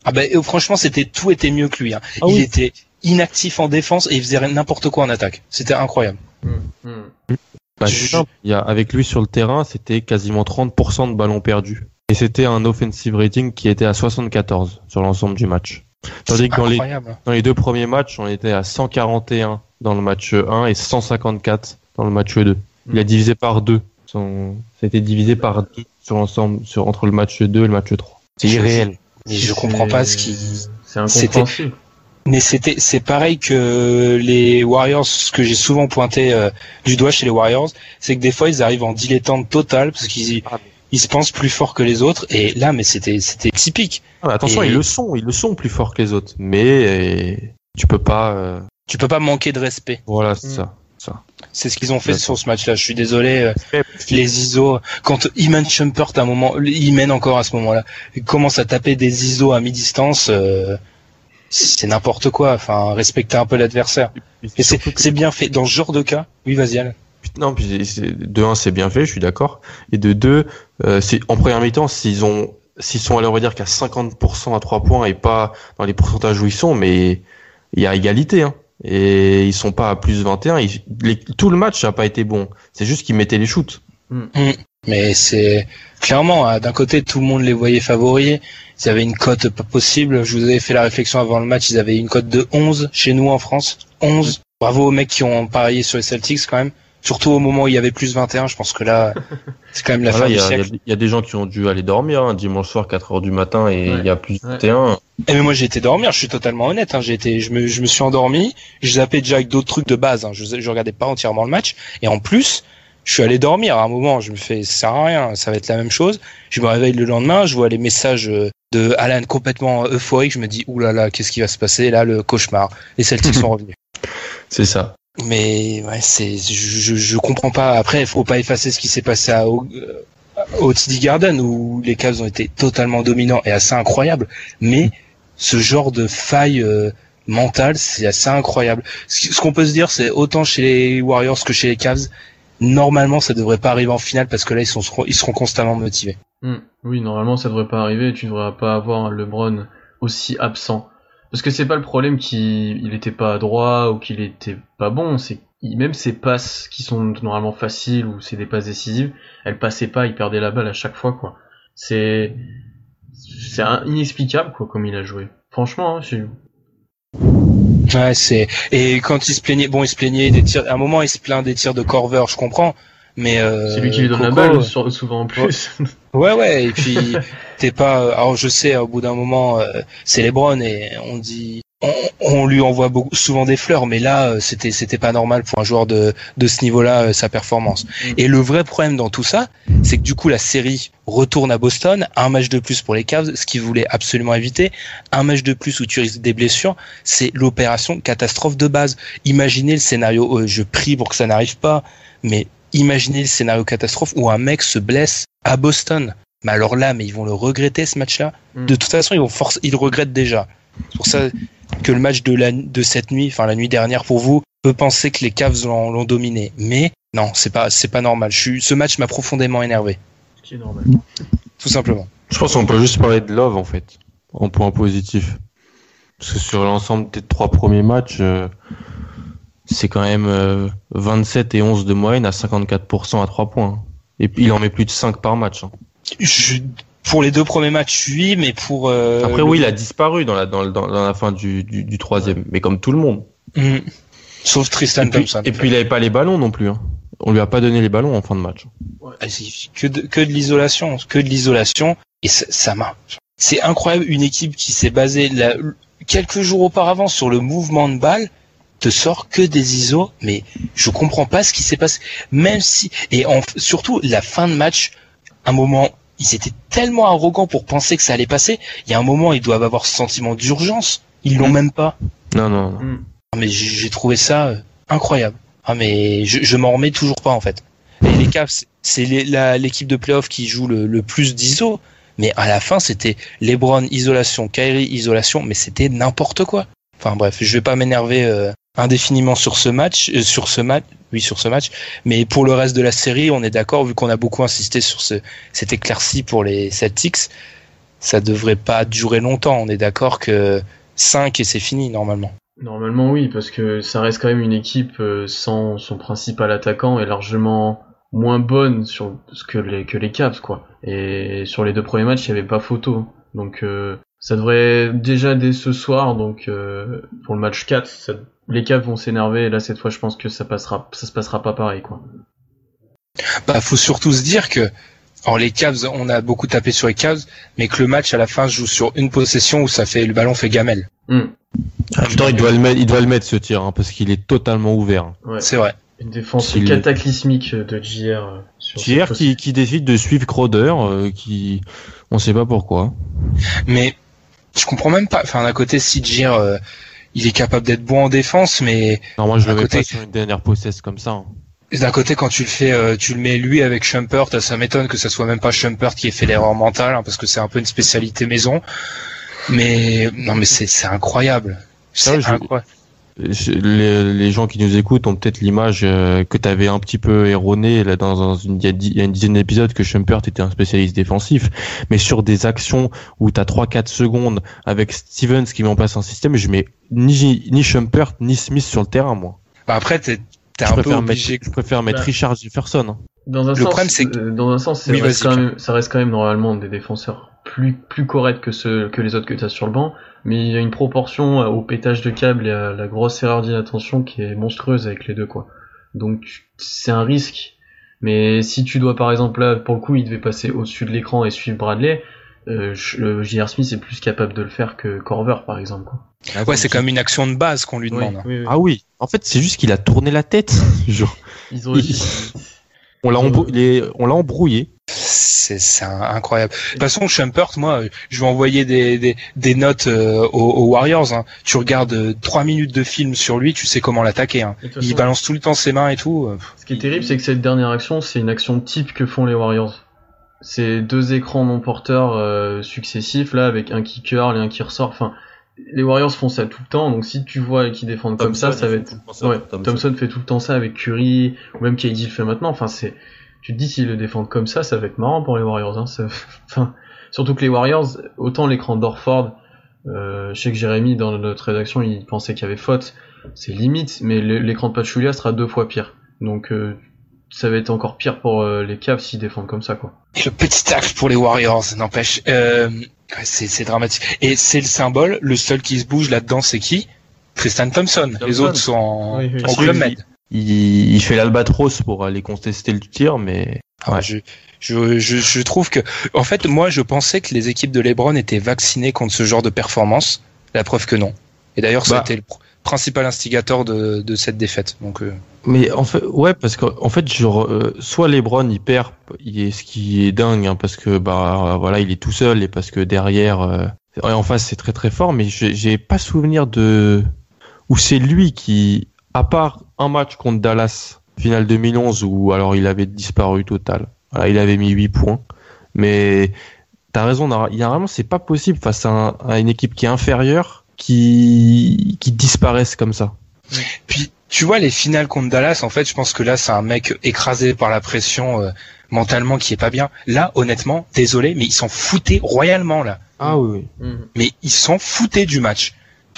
Ah ben euh, franchement c'était tout était mieux que lui. Hein. Ah il oui. était inactif en défense et il faisait n'importe quoi en attaque. C'était incroyable. Mm, mm. Bah, simple. Il y a, avec lui sur le terrain, c'était quasiment 30% de ballons perdus. Et c'était un offensive rating qui était à 74 sur l'ensemble du match. Tandis que dans les, Incroyable. dans les deux premiers matchs, on était à 141 dans le match 1 et 154 dans le match 2. Il a divisé par deux. Son... C'était divisé par deux sur l'ensemble, sur, entre le match 2 et le match 3. C'est Je- irréel. Mais je comprends pas ce qui C'est incompréhensible. Mais c'était c'est pareil que les Warriors, ce que j'ai souvent pointé euh, du doigt chez les Warriors, c'est que des fois ils arrivent en dilettante total parce qu'ils Ah, ils se pensent plus forts que les autres et là mais c'était c'était typique. Ah, attention, Et- ils le sont, ils le sont plus forts que les autres. Mais euh, tu peux pas. euh, Tu peux pas manquer de respect. Voilà, c'est Mm. ça. C'est ce qu'ils ont fait sur ce match-là. Je suis désolé. euh, les ISO, quand Iman Shumpert à un moment, il mène encore à ce moment-là, il commence à taper des ISO à mi-distance. euh, c'est n'importe quoi. Enfin, respecter un peu l'adversaire. Et c'est bien fait dans ce genre de cas. Oui, vas-y. Alain. Non, puis de un, c'est bien fait, je suis d'accord. Et de deux, euh, c'est en première mi-temps, s'ils ont, s'ils sont allés, on va dire qu'à 50% à 3 points et pas dans les pourcentages où ils sont, mais il y a égalité, hein. Et ils sont pas à plus 21. Ils- les- tout le match n'a pas été bon. C'est juste qu'ils mettaient les shoots. Mais c'est clairement, hein, d'un côté, tout le monde les voyait favoris. Ils avaient une cote pas possible. Je vous avais fait la réflexion avant le match. Ils avaient une cote de 11 chez nous en France. 11. Bravo aux mecs qui ont parié sur les Celtics quand même. Surtout au moment où il y avait plus 21. Je pense que là, c'est quand même la Voilà, fin y, du a- il y a- siècle. il y a des gens qui ont dû aller dormir hein, dimanche soir 4 heures du matin et Ouais. il y a plus Ouais. 21. Et mais moi j'ai été dormir. Je suis totalement honnête. Hein. J'ai été, je me, je me suis endormi. Je zappais déjà avec d'autres trucs de base. Hein. Je, je regardais pas entièrement le match. Et en plus, je suis allé dormir à un moment. Je me fais, ça sert à rien. Ça va être la même chose. Je me réveille le lendemain. Je vois les messages euh, de Alan complètement euphorique. Je me dis, oulala, là là, qu'est-ce qui va se passer? Là Le cauchemar. Les Celtics sont revenus. C'est ça. Mais ouais, c'est, je, je, je comprends pas. Après, il faut pas effacer ce qui s'est passé à, au, euh, au TD Garden où les Cavs ont été totalement dominants et assez incroyables. Mais ce genre de faille euh, mentale, c'est assez incroyable. Ce ce qu'on peut se dire, c'est autant chez les Warriors que chez les Cavs. Normalement, ça devrait pas arriver en finale parce que là, ils, seront constamment motivés. Mm. Oui, normalement, ça devrait pas arriver. Tu devrais pas avoir LeBron aussi absent. Parce que c'est pas le problème qu'il il était pas adroit ou qu'il était pas bon. Même ses passes qui sont normalement faciles ou c'est des passes décisives, elles passaient pas. Il perdait la balle à chaque fois. C'est inexplicable, comme il a joué. Franchement, hein, Ouais, c'est et quand il se plaignait, bon, il se plaignait des tirs. À un moment, il se plaint des tirs de Corver, je comprends. Mais euh, C'est lui qui lui donne la balle euh, sur- souvent en plus. Ouais, ouais. Et puis t'es pas. Alors je sais, au bout d'un moment, euh, c'est LeBron et on dit. On, on lui envoie beaucoup, souvent des fleurs, mais là, euh, c'était c'était pas normal pour un joueur de de ce niveau-là, euh, sa performance. Et le vrai problème dans tout ça, c'est que du coup la série retourne à Boston, un match de plus pour les Cavs, ce qu'ils voulaient absolument éviter, un match de plus où tu risques des blessures, c'est l'opération catastrophe de base. Imaginez le scénario, euh, je prie pour que ça n'arrive pas, mais imaginez le scénario catastrophe où un mec se blesse à Boston. Mais alors là, mais ils vont le regretter ce match-là. Mm. De toute façon, ils vont force, ils le regrettent déjà. Pour ça que le match de la de cette nuit, enfin la nuit dernière pour vous, peut penser que les Cavs l'ont dominé. Mais non, c'est pas c'est pas normal. Je suis, ce match m'a profondément énervé, Ce qui est normal. tout simplement. Je pense qu'on peut juste parler de Love en fait, en point positif. Parce que sur l'ensemble des trois premiers matchs, euh, c'est quand même euh, 27 et 11 de moyenne à 54% à 3 points. Et puis il en met plus de 5 par match. hein. Je- pour les deux premiers matchs, oui, mais pour euh, Après le- oui, il a disparu dans la, dans, dans, dans la fin du, du, du troisième, mais comme tout le monde. Mm. sauf Tristan Et puis, Thompson. et puis il avait pas les ballons non plus. Hein. On lui a pas donné les ballons en fin de match. C'est que de, que de l'isolation, que de l'isolation, et ça, ça marche. C'est incroyable, une équipe qui s'est basée là, quelques jours auparavant sur le mouvement de balle te sort que des ISO, mais je comprends pas ce qui s'est passé. Même si, et en- surtout la fin de match, un moment, ils étaient tellement arrogants pour penser que ça allait passer. Il y a un moment, ils doivent avoir ce sentiment d'urgence. Ils l'ont même pas. Non, non, non. Mm. Ah, mais j'ai trouvé ça euh, incroyable. Ah mais je, je m'en remets toujours pas en fait. Et les Cavs, c'est- l'équipe de playoff qui joue le, le plus d'ISO, mais à la fin c'était LeBron isolation, Kyrie isolation, mais c'était n'importe quoi. Enfin bref, je vais pas m'énerver euh, indéfiniment sur ce match, euh, sur ce match, oui sur ce match, mais pour le reste de la série, on est d'accord vu qu'on a beaucoup insisté sur ce, cette éclaircie pour les Celtics, ça devrait pas durer longtemps. On est d'accord que 5 et c'est fini normalement. Normalement oui, parce que ça reste quand même une équipe euh, sans son principal attaquant et largement moins bonne sur ce que les que les quoi. Et sur les deux premiers matchs, il y avait pas photo. Donc euh, ça devrait déjà dès ce soir donc pour le match 4, ça- les Cavs vont s'énerver et là cette fois je pense que ça passera ça se passera pas pareil quoi. Bah, faut surtout se dire que, alors les Cavs, on a beaucoup tapé sur les Cavs, mais que le match à la fin joue sur une possession où ça fait le ballon fait gamelle. Hmm, En même temps, il doit le mettre, il doit le mettre ce tir hein, parce qu'il est totalement ouvert. ouais. C'est vrai. Une défense cataclysmique de JR. euh, sur JR cette qui, qui décide de suivre Crowder, euh, qui on sait pas pourquoi. Mais je comprends même pas. Enfin, d'un côté, si euh, il est capable d'être bon en défense, mais Non, moi je le mets côté- pas sur une dernière possesse comme ça. hein. d'un côté, quand tu le fais, euh, tu le mets lui avec Shumpert, ça m'étonne que ça soit même pas Shumpert qui ait fait l'erreur mentale, hein, parce que c'est un peu une spécialité maison. Mais non, mais c'est incroyable. C'est Ah, incroyable. Les, les gens qui nous écoutent ont peut-être l'image euh, que tu avais un petit peu erronée là, dans, dans une, il y a une dizaine d'épisodes que Shumpert était un spécialiste défensif, mais sur des actions où tu as 3-4 secondes avec Stevens qui met en place un système, je mets ni, ni Shumpert ni Smith sur le terrain, moi. Bah après, t'es t'es Je un peu préfère, obligé. mettre, je préfère mettre Bah. Richard Jefferson. hein. Dans un Le sens, problème, c'est que- euh, dans un sens, ça, Oui, reste quand même, ça reste quand même normalement des défenseurs plus plus corrects que ceux que les autres que tu as sur le banc, mais il y a une proportion euh, au pétage de câble et à la grosse erreur d'inattention qui est monstrueuse avec les deux quoi. Donc c'est un risque. Mais si tu dois par exemple là, pour le coup, il devait passer au-dessus de l'écran et suivre Bradley, euh, J.R. Smith est plus capable de le faire que Corver par exemple. Quoi. Ouais, c'est comme une action de base qu'on lui demande. Oui, oui, oui. Ah oui, en fait c'est juste qu'il a tourné la tête. Genre, Ils ont il- on l'a embrou- embrouillé. C'est incroyable. De toute façon, Shumpert, moi, je vais envoyer des, des, des notes euh, aux, aux Warriors. hein. Tu regardes euh, trois minutes de film sur lui, tu sais comment l'attaquer. Hein. Il façon, balance tout le temps ses mains et tout. euh, Ce qui est terrible, c'est que cette dernière action, c'est une action type que font les Warriors. C'est deux écrans non porteurs euh, successifs, là, avec un qui curl et un qui ressort. Enfin, les Warriors font ça tout le temps, donc si tu vois qu'ils défendent comme ça, ça va être... Ouais, Thompson. fait tout le temps ça avec Curry, ou même KD le fait maintenant. Enfin, c'est... Tu te dis, s'ils le défendent comme ça, ça va être marrant pour les Warriors. Hein. Ça- Enfin, surtout que les Warriors, autant l'écran d'Orford, euh, je sais que Jérémy, dans notre rédaction, il pensait qu'il y avait faute. C'est limite, mais l'écran de Pachulia sera deux fois pire. Donc, euh, ça va être encore pire pour euh, les Cavs s'ils défendent comme ça, quoi. Et le petit tacle pour les Warriors, n'empêche. Euh, ouais, c'est c'est dramatique. Et c'est le symbole. Le seul qui se bouge là-dedans, c'est qui? Tristan Thompson. Les autres sont en, Oui, oui. en Parce Club Med. Il, il fait l'albatros pour aller contester le tir, mais ouais. Je, je, je, je trouve que, en fait, moi, je pensais que les équipes de LeBron étaient vaccinées contre ce genre de performance. La preuve que non. Et d'ailleurs, Bah. c'était le pr- principal instigateur de, de cette défaite. Donc, euh, Mais en fait, ouais, parce qu'en fait, genre, euh, soit LeBron il perd, il est ce qui est dingue, hein, parce que bah voilà, il est tout seul et parce que derrière, euh, en face c'est très très fort, mais j'ai pas souvenir de où c'est lui qui, à part un match contre Dallas, finale 2011, où alors il avait disparu total. Voilà, il avait mis 8 points, mais t'as raison, vraiment c'est pas possible face à une équipe qui est inférieure qui qui disparaisse comme ça. Puis, tu vois, les finales contre Dallas, en fait, je pense que là, c'est un mec écrasé par la pression euh, mentalement qui est pas bien. Là, honnêtement, désolé, mais ils s'en foutaient royalement, là. Ah oui. oui. Mhm. Mais ils s'en foutaient du match.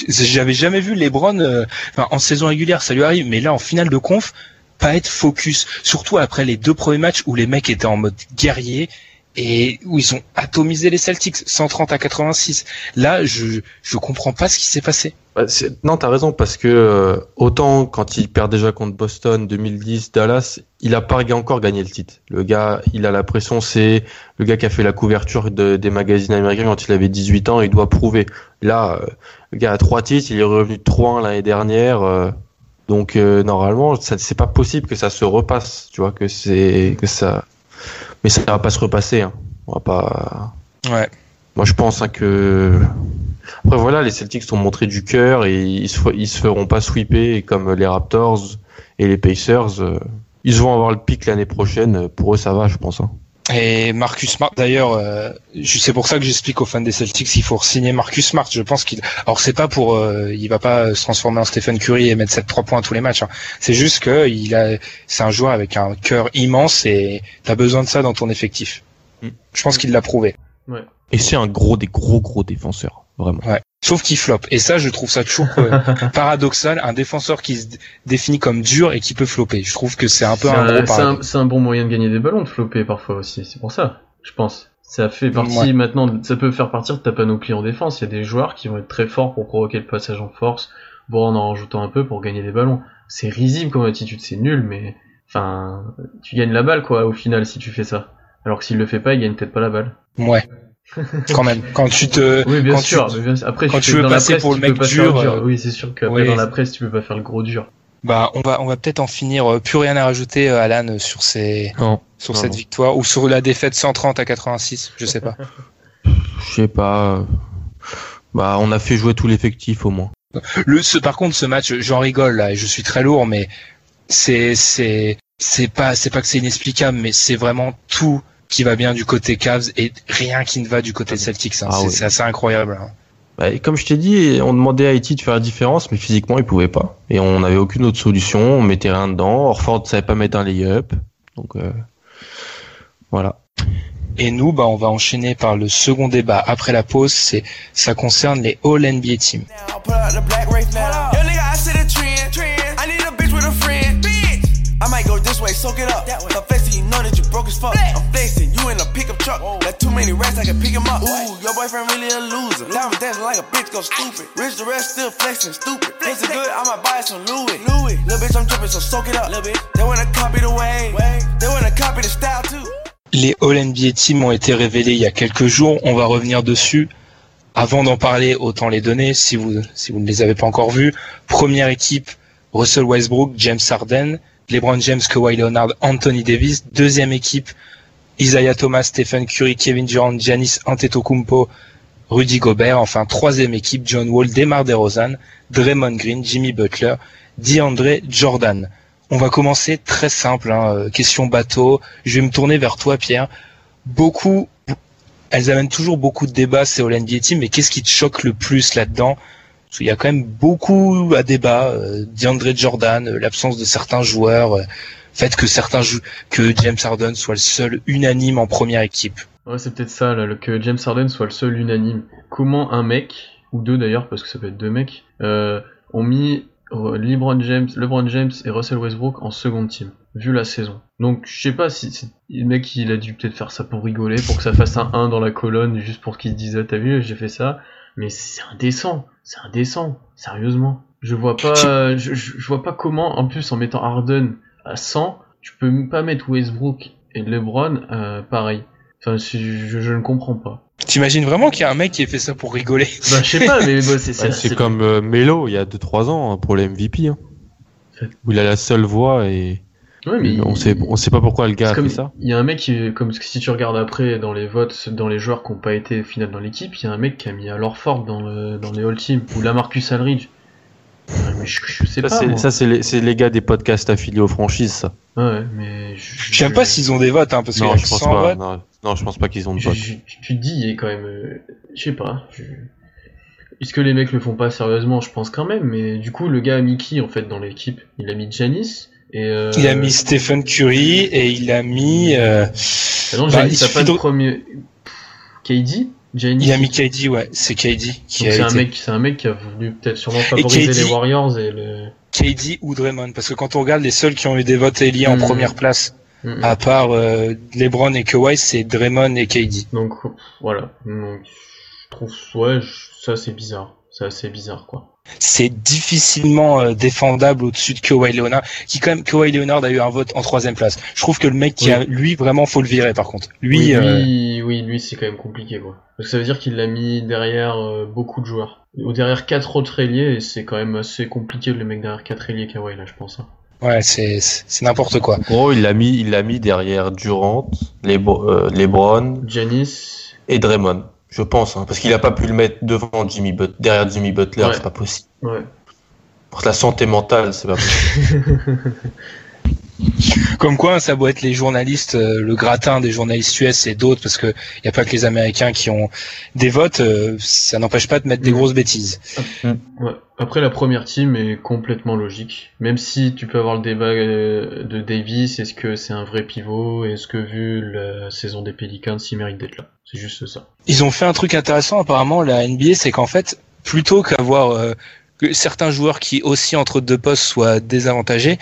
J'avais jamais vu LeBron, euh, enfin, en saison régulière, ça lui arrive, mais là, en finale de conf, pas être focus. Surtout après les deux premiers matchs où les mecs étaient en mode guerrier et où ils ont atomisé les Celtics, 130 à 86. Là, je, je comprends pas ce qui s'est passé. Bah, non, t'as raison, parce que euh, autant quand il perd déjà contre Boston 2010, Dallas, il a pas encore gagné le titre. Le gars, il a la pression, c'est le gars qui a fait la couverture de- des magazines américains quand il avait 18 ans, il doit prouver. Là, euh, le gars a trois titres, il est revenu de 3-1 l'année dernière, euh, donc normalement, ça c'est pas possible que ça se repasse, tu vois, que c'est que ça, mais ça va pas se repasser. Hein. On va pas. Ouais. Moi, je pense hein, que après voilà, les Celtics ont montré du cœur et ils se, ils se feront pas sweeper et comme les Raptors et les Pacers. euh, ils vont avoir le pic l'année prochaine. Pour eux, ça va, je pense. hein. Et Marcus Smart, d'ailleurs, euh, c'est pour ça que j'explique aux fans des Celtics qu'il faut signer Marcus Smart. Je pense qu'il, alors c'est pas pour, euh, il va pas se transformer en Stephen Curry et mettre 7-3 points à tous les matchs. hein. C'est juste que il a, c'est un joueur avec un cœur immense et t'as besoin de ça dans ton effectif. Mm. Je pense qu'il l'a prouvé. Et c'est un gros des gros gros défenseurs, vraiment. Sauf qu'il floppe. Et ça, je trouve ça toujours euh, paradoxal. Un défenseur qui se définit comme dur et qui peut flopper. Je trouve que c'est un peu un, gros c'est un bon moyen de gagner des ballons de flopper parfois aussi, c'est pour ça, je pense. Ça fait partie Ouais. maintenant, ça peut faire partie de ta panoplie en défense. Il y a des joueurs qui vont être très forts pour provoquer le passage en force, voire en en rajoutant un peu pour gagner des ballons. C'est risible comme attitude, c'est nul, mais enfin, tu gagnes la balle quoi au final si tu fais ça. Alors que s'il le fait pas, il gagne peut-être pas la balle. Ouais. Quand même. Quand tu te, Oui, bien quand sûr. tu- mais bien sûr. Après, quand tu, veux dans la passer presse, pour le mec dur, euh, Oui, c'est sûr qu'après oui. dans la presse, tu peux pas faire le gros dur. Bah, on va, on va peut-être en finir. euh, Plus rien à rajouter, euh, Alan, sur ces, Non, sur Non, cette non. victoire ou sur la défaite 130 à 86. Je sais pas. je sais pas. Bah, on a fait jouer tout l'effectif au moins. Le, ce, par contre, ce match, j'en rigole là, et je suis très lourd, mais c'est, c'est, c'est pas, c'est pas que c'est inexplicable, mais c'est vraiment tout qui va bien du côté Cavs et rien qui ne va du côté Celtics. hein. Ah c'est, oui. c'est assez incroyable. hein. Bah, et comme je t'ai dit, on demandait à Haïti de faire la différence, mais physiquement, il pouvait pas. Et on n'avait aucune autre solution. On mettait rien dedans. Orford savait pas mettre un lay-up. Donc, euh, voilà. Et nous, bah, on va enchaîner par le second débat après la pause. C'est, ça concerne les All NBA Teams. Broke as fuck. I'm flexing, you in a pickup truck. Got too many rats, I can pick him up. Ooh, your boyfriend really a loser. Diamond dancing like a bitch, go stupid. Rich the rest, still flexing, stupid. Pussy good, I might buy some Louis. Louis. Little bitch, I'm dripping, so soak it up. Little bitch. They wanna copy the way. They wanna copy the style too. Les All NBA Teams ont été révélés il y a quelques jours. On va revenir dessus. Avant d'en parler, autant les donner si vous, si vous ne les avez pas encore vus. Première équipe, Russell Westbrook, James Harden, LeBron James, Kawhi Leonard, Anthony Davis. Deuxième équipe, Isaiah Thomas, Stephen Curry, Kevin Durant, Giannis Antetokounmpo, Rudy Gobert. Enfin, troisième équipe, John Wall, DeMar DeRozan, Draymond Green, Jimmy Butler, DeAndre Jordan. On va commencer très simple, hein, euh, question bateau. Je vais me tourner vers toi, Pierre. Beaucoup, elles amènent toujours beaucoup de débats, ces All NBA Team, mais qu'est-ce qui te choque le plus là-dedans Parce qu'il y a quand même beaucoup à débat. Euh, DeAndre Jordan, euh, l'absence de certains joueurs, euh, le fait que certains que James Harden soit le seul unanime en première équipe. Ouais, c'est peut-être ça, là, que James Harden soit le seul unanime. Comment un mec, ou deux d'ailleurs, parce que ça peut être deux mecs, euh, ont mis euh, LeBron James, LeBron James et Russell Westbrook en seconde team, vu la saison? Donc, je sais pas si, si- le mec, il a dû peut-être faire ça pour rigoler, pour que ça fasse un 1 dans la colonne, juste pour qu'il se dise, ah, t'as vu, j'ai fait ça. Mais c'est indécent, c'est indécent, sérieusement. Je vois pas, je, je vois pas comment, en plus en mettant Harden à 100, tu peux pas mettre Westbrook et LeBron euh, pareil. Enfin, je, je, je ne comprends pas. T'imagines vraiment qu'il y a un mec qui ait fait ça pour rigoler? Bah, je sais pas, mais c'est c'est comme euh, Melo il y a 2-3 ans hein, pour le MVP. Hein, où il a la seule voix et Ouais, mais on il- sait on sait pas pourquoi le gars a comme fait ça. il y a un mec qui, comme si tu regardes après dans les votes, dans les joueurs qui n'ont pas été au final dans l'équipe, il y a un mec qui a mis alors Ford dans le dans les All Team ou Lamarcus Aldridge. Ouais, mais je, je sais Ça pas. ça c'est les, c'est les gars des podcasts affiliés aux franchises ça. Ouais, mais je, Je sais même pas s'ils ont des votes, hein, parce qu'il y Non a je que pense 100 pas. votes. Non, non, je pense pas qu'ils ont de je- vote. je- tu te dis, il est quand même, euh, je sais pas. je- Est-ce que les mecs le font pas sérieusement? Je pense quand même, mais du coup, le gars a mis qui en fait dans l'équipe? Il a mis Janis et. Euh... Il a mis Stephen Curry et il a mis. euh, Ah non, bah, il pas de premier. KD Giannis? Il a mis KD, ouais, c'est KD qui c'est un mec, c'est un mec qui a voulu peut-être sûrement favoriser KD les Warriors et le. KD ou Draymond, parce que quand on regarde les seuls qui ont eu des votes liés en Mhm. première place, Mm. à part euh, LeBron et Kawhi, c'est Draymond et KD. Donc voilà. Donc je trouve ouais, je- ça c'est bizarre. C'est assez bizarre quoi. C'est difficilement euh, défendable au-dessus de Kawhi Leonard, qui quand même Kawhi Leonard a eu un vote en troisième place. Je trouve que le mec qui Oui. a, lui vraiment faut le virer par contre. Lui, oui, euh, lui, oui, lui, c'est quand même compliqué quoi. Parce que ça veut dire qu'il l'a mis derrière euh, beaucoup de joueurs. Ou derrière quatre autres ailiers et c'est quand même assez compliqué le mec derrière quatre ailiers Kawhi là, je pense. hein. ouais, c'est c'est c'est n'importe quoi. En gros il l'a mis il l'a mis derrière Durant, les euh, LeBron Giannis. et Draymond. Je pense hein, parce qu'il a pas pu le mettre devant Jimmy But derrière Jimmy Butler Ouais. c'est pas possible. Ouais. Pour la santé mentale c'est pas possible. Comme quoi, ça doit être les journalistes, euh, le gratin des journalistes US et d'autres, parce que y a pas que les Américains qui ont des votes. euh, ça n'empêche pas de mettre des Mhm. grosses bêtises. Ouais. Après, la première team est complètement logique. Même si tu peux avoir le débat euh, de Davis, est-ce que c'est un vrai pivot? Est-ce que vu la saison des Pelicans, il mérite d'être là? C'est juste ça. Ils ont fait un truc intéressant apparemment la NBA, c'est qu'en fait, plutôt qu'avoir euh, que certains joueurs qui aussi entre deux postes soient désavantagés,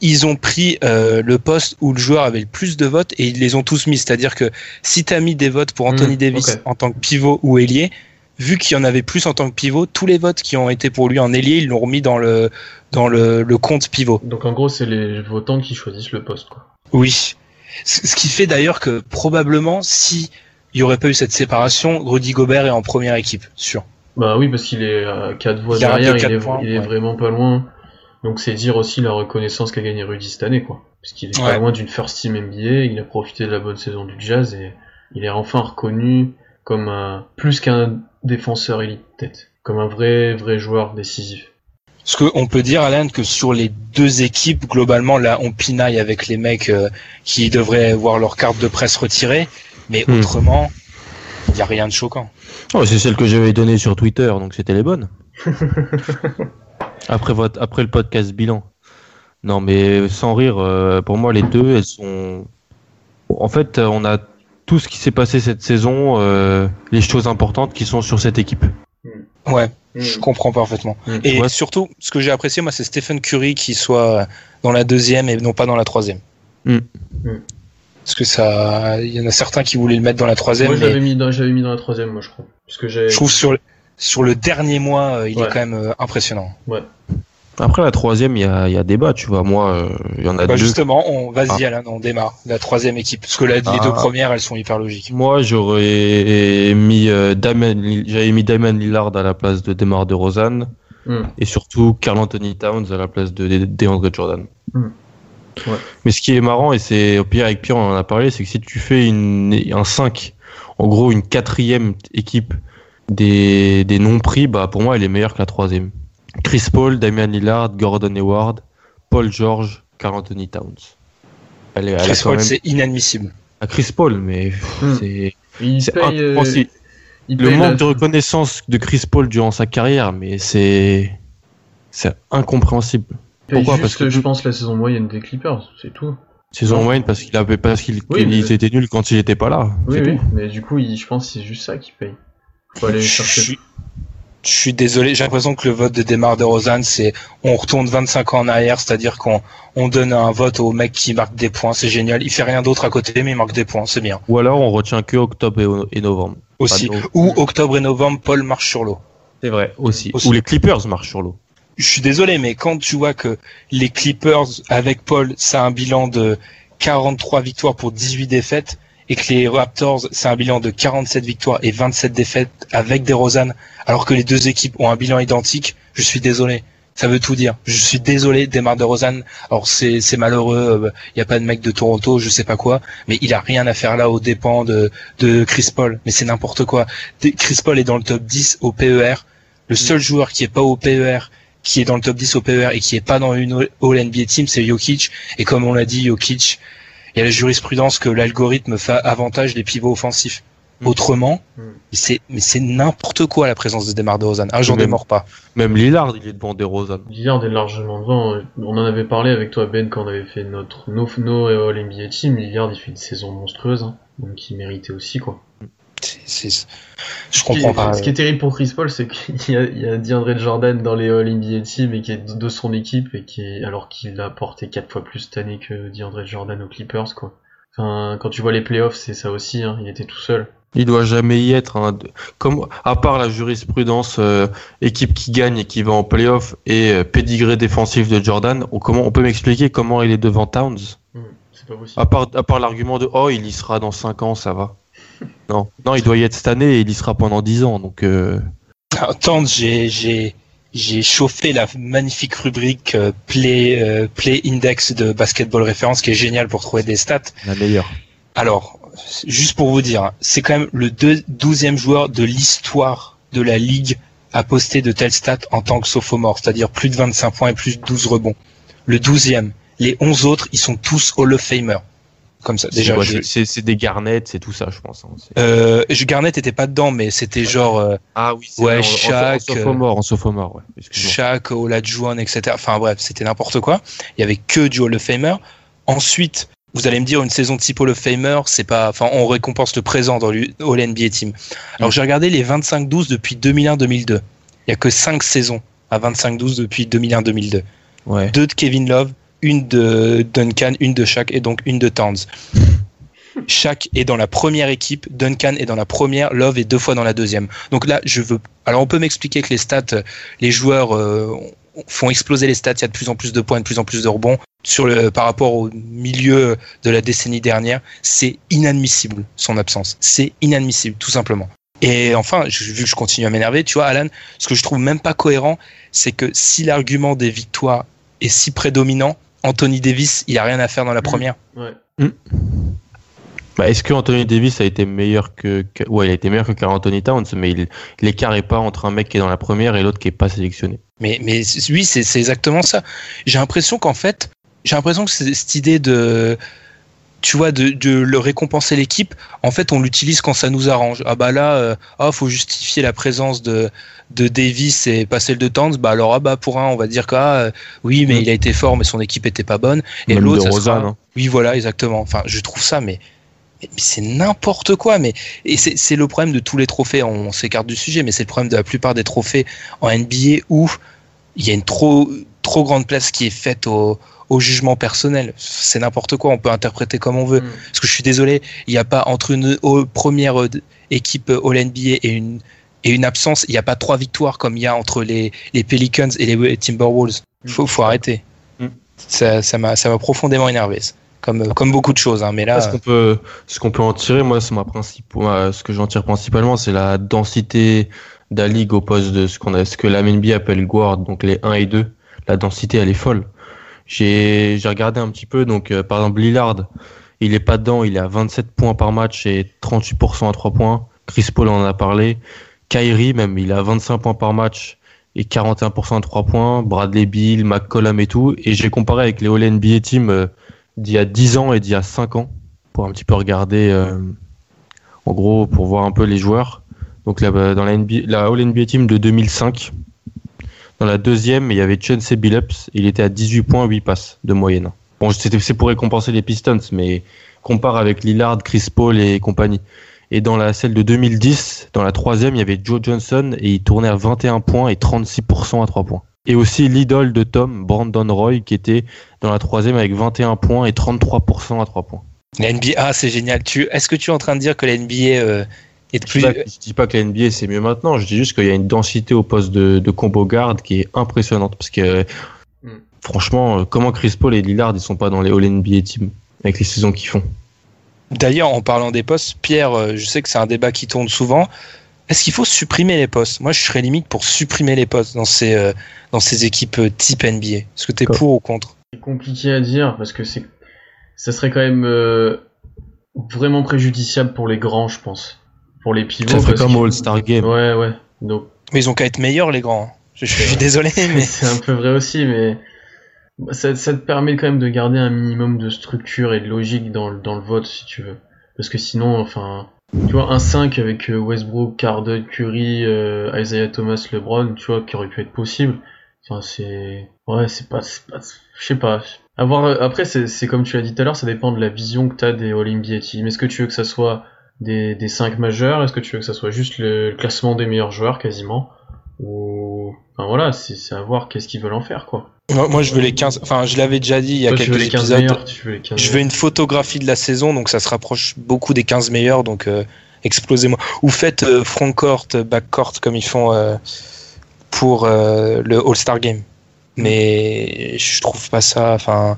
ils ont pris euh, le poste où le joueur avait le plus de votes et ils les ont tous mis. C'est-à-dire que si tu as mis des votes pour Anthony Mmh, Davis en tant que pivot ou ailier, vu qu'il y en avait plus en tant que pivot, tous les votes qui ont été pour lui en ailier, ils l'ont remis dans le dans le, le compte pivot. Donc en gros, c'est les votants qui choisissent le poste. Quoi. Oui. Ce qui fait d'ailleurs que probablement si il y aurait pas eu cette séparation, Rudy Gobert est en première équipe, sûr. Bah oui, parce qu'il est à 4 voix Il derrière, il est, points, il est ouais. vraiment pas loin. Donc c'est dire aussi la reconnaissance qu'a gagné Rudy cette année, quoi. Parce qu'il est pas loin d'une first team NBA, il a profité de la bonne saison du Jazz et il est enfin reconnu comme un, plus qu'un défenseur élite, peut-être. Comme un vrai, vrai joueur décisif. Parce qu'on peut dire, Alan, que sur les deux équipes, globalement, là, on pinaille avec les mecs euh, qui devraient voir leur carte de presse retirée, mais Hmm. autrement, il n'y a rien de choquant. Oh, c'est celle que j'avais donnée sur Twitter, donc c'était les bonnes. après, votre, après le podcast bilan. Non, mais sans rire, euh, pour moi, les deux, elles sont. En fait, euh, on a tout ce qui s'est passé cette saison, euh, les choses importantes qui sont sur cette équipe. Ouais, je comprends parfaitement. Et Ouais. surtout, ce que j'ai apprécié, moi, c'est Stephen Curry qui soit dans la deuxième et non pas dans la troisième. Parce que ça, il y en a certains qui voulaient le mettre dans la troisième, Moi, je mais l'avais mis dans, j'avais mis dans la troisième, moi, je crois. Parce que j'ai, je trouve sur le, sur le dernier mois, euh, il Ouais. est quand même euh, impressionnant. Après, la troisième, il y a, il y a débat, tu vois. Moi, euh, il y en a Bah, deux. justement, on, vas-y, Alan, on démarre. La troisième équipe. Parce que la- les Ah. deux premières, elles sont hyper logiques. Moi, j'aurais mis euh, j'avais mis Damon Lillard à la place de Demar de Rosanne Hmm. et surtout Carl Anthony Towns à la place de De- DeAndre Jordan. Hmm. Ouais. Mais ce qui est marrant et c'est au pire avec Pierre on en a parlé, c'est que si tu fais une, un 5, en gros une quatrième équipe des, des non pris, bah pour moi elle est meilleure que la troisième. Chris Paul, Damian Lillard, Gordon Hayward, Paul George, Carl Anthony Towns. Elle est, elle est Chris Paul, même c'est inadmissible. à Chris Paul, mais Hmm. c'est il c'est paye, euh, Le manque la- de reconnaissance de Chris Paul durant sa carrière, mais c'est c'est incompréhensible. Pourquoi juste, Parce que je pense, la saison moyenne des Clippers, c'est tout. saison moyenne parce qu'il avait parce qu'il Oui, qu'il mais- était nul quand il était pas là. Oui, oui, tout. mais du coup, il, je pense que c'est juste ça qui paye. Faut aller Je chercher. suis, je suis désolé, j'ai l'impression que le vote de Demar de Rosanne, c'est on retourne 25 ans en arrière, c'est-à-dire qu'on on donne un vote au mec qui marque des points, c'est génial. Il fait rien d'autre à côté, mais il marque des points, c'est bien. Ou alors on retient que octobre et, et novembre. Aussi. Ou octobre et novembre, Paul marche sur l'eau. C'est vrai aussi. Aussi. Ou les Clippers marchent sur l'eau. Je suis désolé, mais quand tu vois que les Clippers avec Paul, ça a un bilan de 43 victoires pour 18 défaites, et que les Raptors, c'est un bilan de 47 victoires et 27 défaites avec des Rosanne, alors que les deux équipes ont un bilan identique, je suis désolé. Ça veut tout dire. Je suis désolé, Demar de Rosanne. Alors c'est malheureux. Il n'y a pas de mec de Toronto, je sais pas quoi, mais il a rien à faire là aux dépens de de Chris Paul. Mais c'est n'importe quoi. Chris Paul est dans le top 10 au PER. Le seul joueur qui est pas au PER, qui est dans le top 10 au PER et qui est pas dans une All NBA team, c'est Jokic. Et comme on l'a dit, Jokic, il y a la jurisprudence que l'algorithme fait avantage les pivots offensifs. Mm. Autrement, Mm. c'est mais c'est n'importe quoi la présence de Demar DeRozan. Ah, j'en Même- démords pas. Même Lillard, il est devant DeRozan. Lillard est largement devant. On en avait parlé avec toi, Ben, quand on avait fait notre No, no All NBA Team. Lillard, il fait une saison monstrueuse. hein. Donc, il méritait aussi, quoi. C'est- c'est- je Ce qui, comprends pas. ce qui est terrible pour Chris Paul, c'est qu'il y a, il y a DeAndre Jordan dans les All NBA Team et qui est de son équipe et qui est, alors qu'il a porté quatre fois plus cette année que DeAndre Jordan aux Clippers, quoi. Enfin, quand tu vois les playoffs, c'est ça aussi, hein. Il était tout seul. Il doit jamais y être. hein. Comme à part la jurisprudence euh, équipe qui gagne et qui va en playoff et euh, pédigré défensif de Jordan, on, comment, on peut m'expliquer comment il est devant Towns? Hmm, c'est pas possible. À part, à part l'argument de oh il y sera dans 5 ans, ça va. Non, non, il doit y être cette année et il y sera pendant 10 ans. Donc euh, Attends, j'ai j'ai j'ai chauffé la magnifique rubrique euh, Play euh, Play Index de Basketball Référence qui est géniale pour trouver des stats. la meilleure. Alors, juste pour vous dire, c'est quand même le deux- douzième joueur de l'histoire de la ligue à poster de telles stats en tant que sophomore, c'est-à-dire plus de 25 points et plus de 12 rebonds. Le douzième. Les 11 autres, ils sont tous Hall of Famer. Comme ça, déjà. C'est des garnets, c'est tout ça, je pense. hein. Euh, je Garnett était pas dedans, mais c'était genre euh, Ah oui, ouais, en- en, Shaq, en, sophomore, en sophomore, ouais. Shaq, Olajuwon, etc. Enfin bref, c'était n'importe quoi. Il y avait que du Hall of Famer. Ensuite, vous allez me dire une saison type Hall of Famer, c'est pas, enfin, on récompense le présent dans le All NBA Team. Alors Mm. j'ai regardé les 25-12 depuis 2001-2002. Il y a que 5 saisons à 25-12 depuis 2001-2002. Ouais. Deux de Kevin Love, une de Duncan, une de Shaq et donc une de Towns. Shaq est dans la première équipe, Duncan est dans la première, Love est deux fois dans la deuxième. Donc là, je veux. Alors on peut m'expliquer que les stats, les joueurs euh, font exploser les stats. Il y a de plus en plus de points, de plus en plus de rebonds sur le par rapport au milieu de la décennie dernière. C'est inadmissible son absence. C'est inadmissible, tout simplement. Et enfin, je- vu que je continue à m'énerver, tu vois, Alan, ce que je trouve même pas cohérent, c'est que si l'argument des victoires est si prédominant, Anthony Davis, il a rien à faire dans la première. Ouais. Bah, Est-ce que Anthony Davis a été meilleur que, que- ouais, il a été meilleur que Carl Anthony Towns, mais il- l'écart est pas entre un mec qui est dans la première et l'autre qui est pas sélectionné. Mais, mais oui, c'est c'est exactement ça. J'ai l'impression qu'en fait, j'ai l'impression que c'est cette idée de, tu vois, de, de le récompenser l'équipe, en fait, on l'utilise quand ça nous arrange. Ah bah là, euh, ah, faut justifier la présence de, de Davis et pas celle de Towns. Bah alors, ah bah pour un, on va dire que, ah, euh, oui, mais il a été fort, mais son équipe était pas bonne. Et Même l'autre, ça sera- hein. Oui, voilà, exactement. Enfin, je trouve ça, mais, mais, mais c'est n'importe quoi. Mais et c'est c'est le problème de tous les trophées. On, s'écarte du sujet, mais c'est le problème de la plupart des trophées en NBA où il y a une trop trop grande place qui est faite au, au jugement personnel. C'est n'importe quoi. On peut interpréter comme on veut. Mm. Parce que je suis désolé, il n'y a pas entre une première euh, équipe euh, All NBA et une et une absence, il n'y a pas trois victoires comme il y a entre les, les Pelicans et les Timberwolves. Faut, faut arrêter. Mm. Ça, ça m'a, ça m'a profondément énervé. Comme, comme beaucoup de choses, hein, mais là. Ce qu'on peut, ce qu'on peut en tirer, moi, c'est ma principe, moi, ce que j'en tire principalement, c'est la densité de la ligue au poste de ce qu'on a, ce que la NBA appelle guard, donc les 1 et 2. La densité, elle est folle. J'ai, regardé un petit peu, donc, euh, par exemple, Lillard, il est pas dedans, il est à 27 points par match et 38% à 3 points. Chris Paul en a parlé. Kyrie, même, il a 25 points par match et 41% à 3 points. Bradley Bill, McCollum et tout. Et j'ai comparé avec les All NBA Team, euh, d'il y a 10 ans et d'il y a 5 ans pour un petit peu regarder euh, en gros pour voir un peu les joueurs donc là, dans la, NBA, la All NBA Team de 2005 dans la deuxième il y avait Chauncey Billups il était à 18 points 8 passes de moyenne bon c'est pour récompenser les Pistons mais compare avec Lillard Chris Paul et compagnie et dans la celle de 2010 dans la troisième il y avait Joe Johnson et il tournait à 21 points et 36% à 3 points et aussi l'idole de Tom Brandon Roy qui était dans la troisième avec 21 points et 33% à 3 points. La NBA, c'est génial. Est-ce que tu es en train de dire que la NBA euh, Et de Je dis, pas, je dis pas que la NBA c'est mieux maintenant, je dis juste qu'il y a une densité au poste de, de combo garde qui est impressionnante. Parce que Mm. franchement, euh, comment Chris Paul et Lillard ils sont pas dans les All NBA team avec les saisons qu'ils font? D'ailleurs, en parlant des postes, Pierre, euh, je sais que c'est un débat qui tourne souvent. Est-ce qu'il faut supprimer les postes? Moi, je serais limite pour supprimer les postes dans ces, euh, dans ces équipes type NBA. Est-ce que tu es Quoi pour ou contre? C'est compliqué à dire parce que c'est, ça serait quand même euh, vraiment préjudiciable pour les grands, je pense. Pour les pivots. Ça ferait comme que- All-Star Game. Ouais, ouais. Donc, Mais ils ont qu'à être meilleurs, les grands. Je, je suis désolé, mais c'est un peu vrai aussi, mais ça, ça te permet quand même de garder un minimum de structure et de logique dans, le- dans le vote, si tu veux. Parce que sinon, enfin, tu vois, un 5 avec euh, Westbrook, Carden, Curry, euh, Isaiah Thomas, LeBron, tu vois, qui aurait pu être possible. Enfin, c'est, ouais, c'est pas, c'est pas, je sais pas. Avoir, après, c'est comme tu l'as dit tout à l'heure, ça dépend de la vision que t'as des All NBA Team. Est-ce que tu veux que ça soit des, des 5 majeurs? Est-ce que tu veux que ça soit juste le, le classement des meilleurs joueurs, quasiment? Ou, enfin voilà, c'est à voir qu'est-ce qu'ils veulent en faire, quoi. moi, moi, je veux les 15. Enfin, je l'avais déjà dit il y a Toi, tu veux quelques les 15 épisodes. meilleurs, tu veux les 15 Je veux une photographie de la saison, donc ça se rapproche beaucoup des 15 meilleurs, donc euh, explosez-moi. Ou faites euh, frontcourt, backcourt comme ils font euh, pour le All-Star Game. Mais je trouve pas ça. Enfin,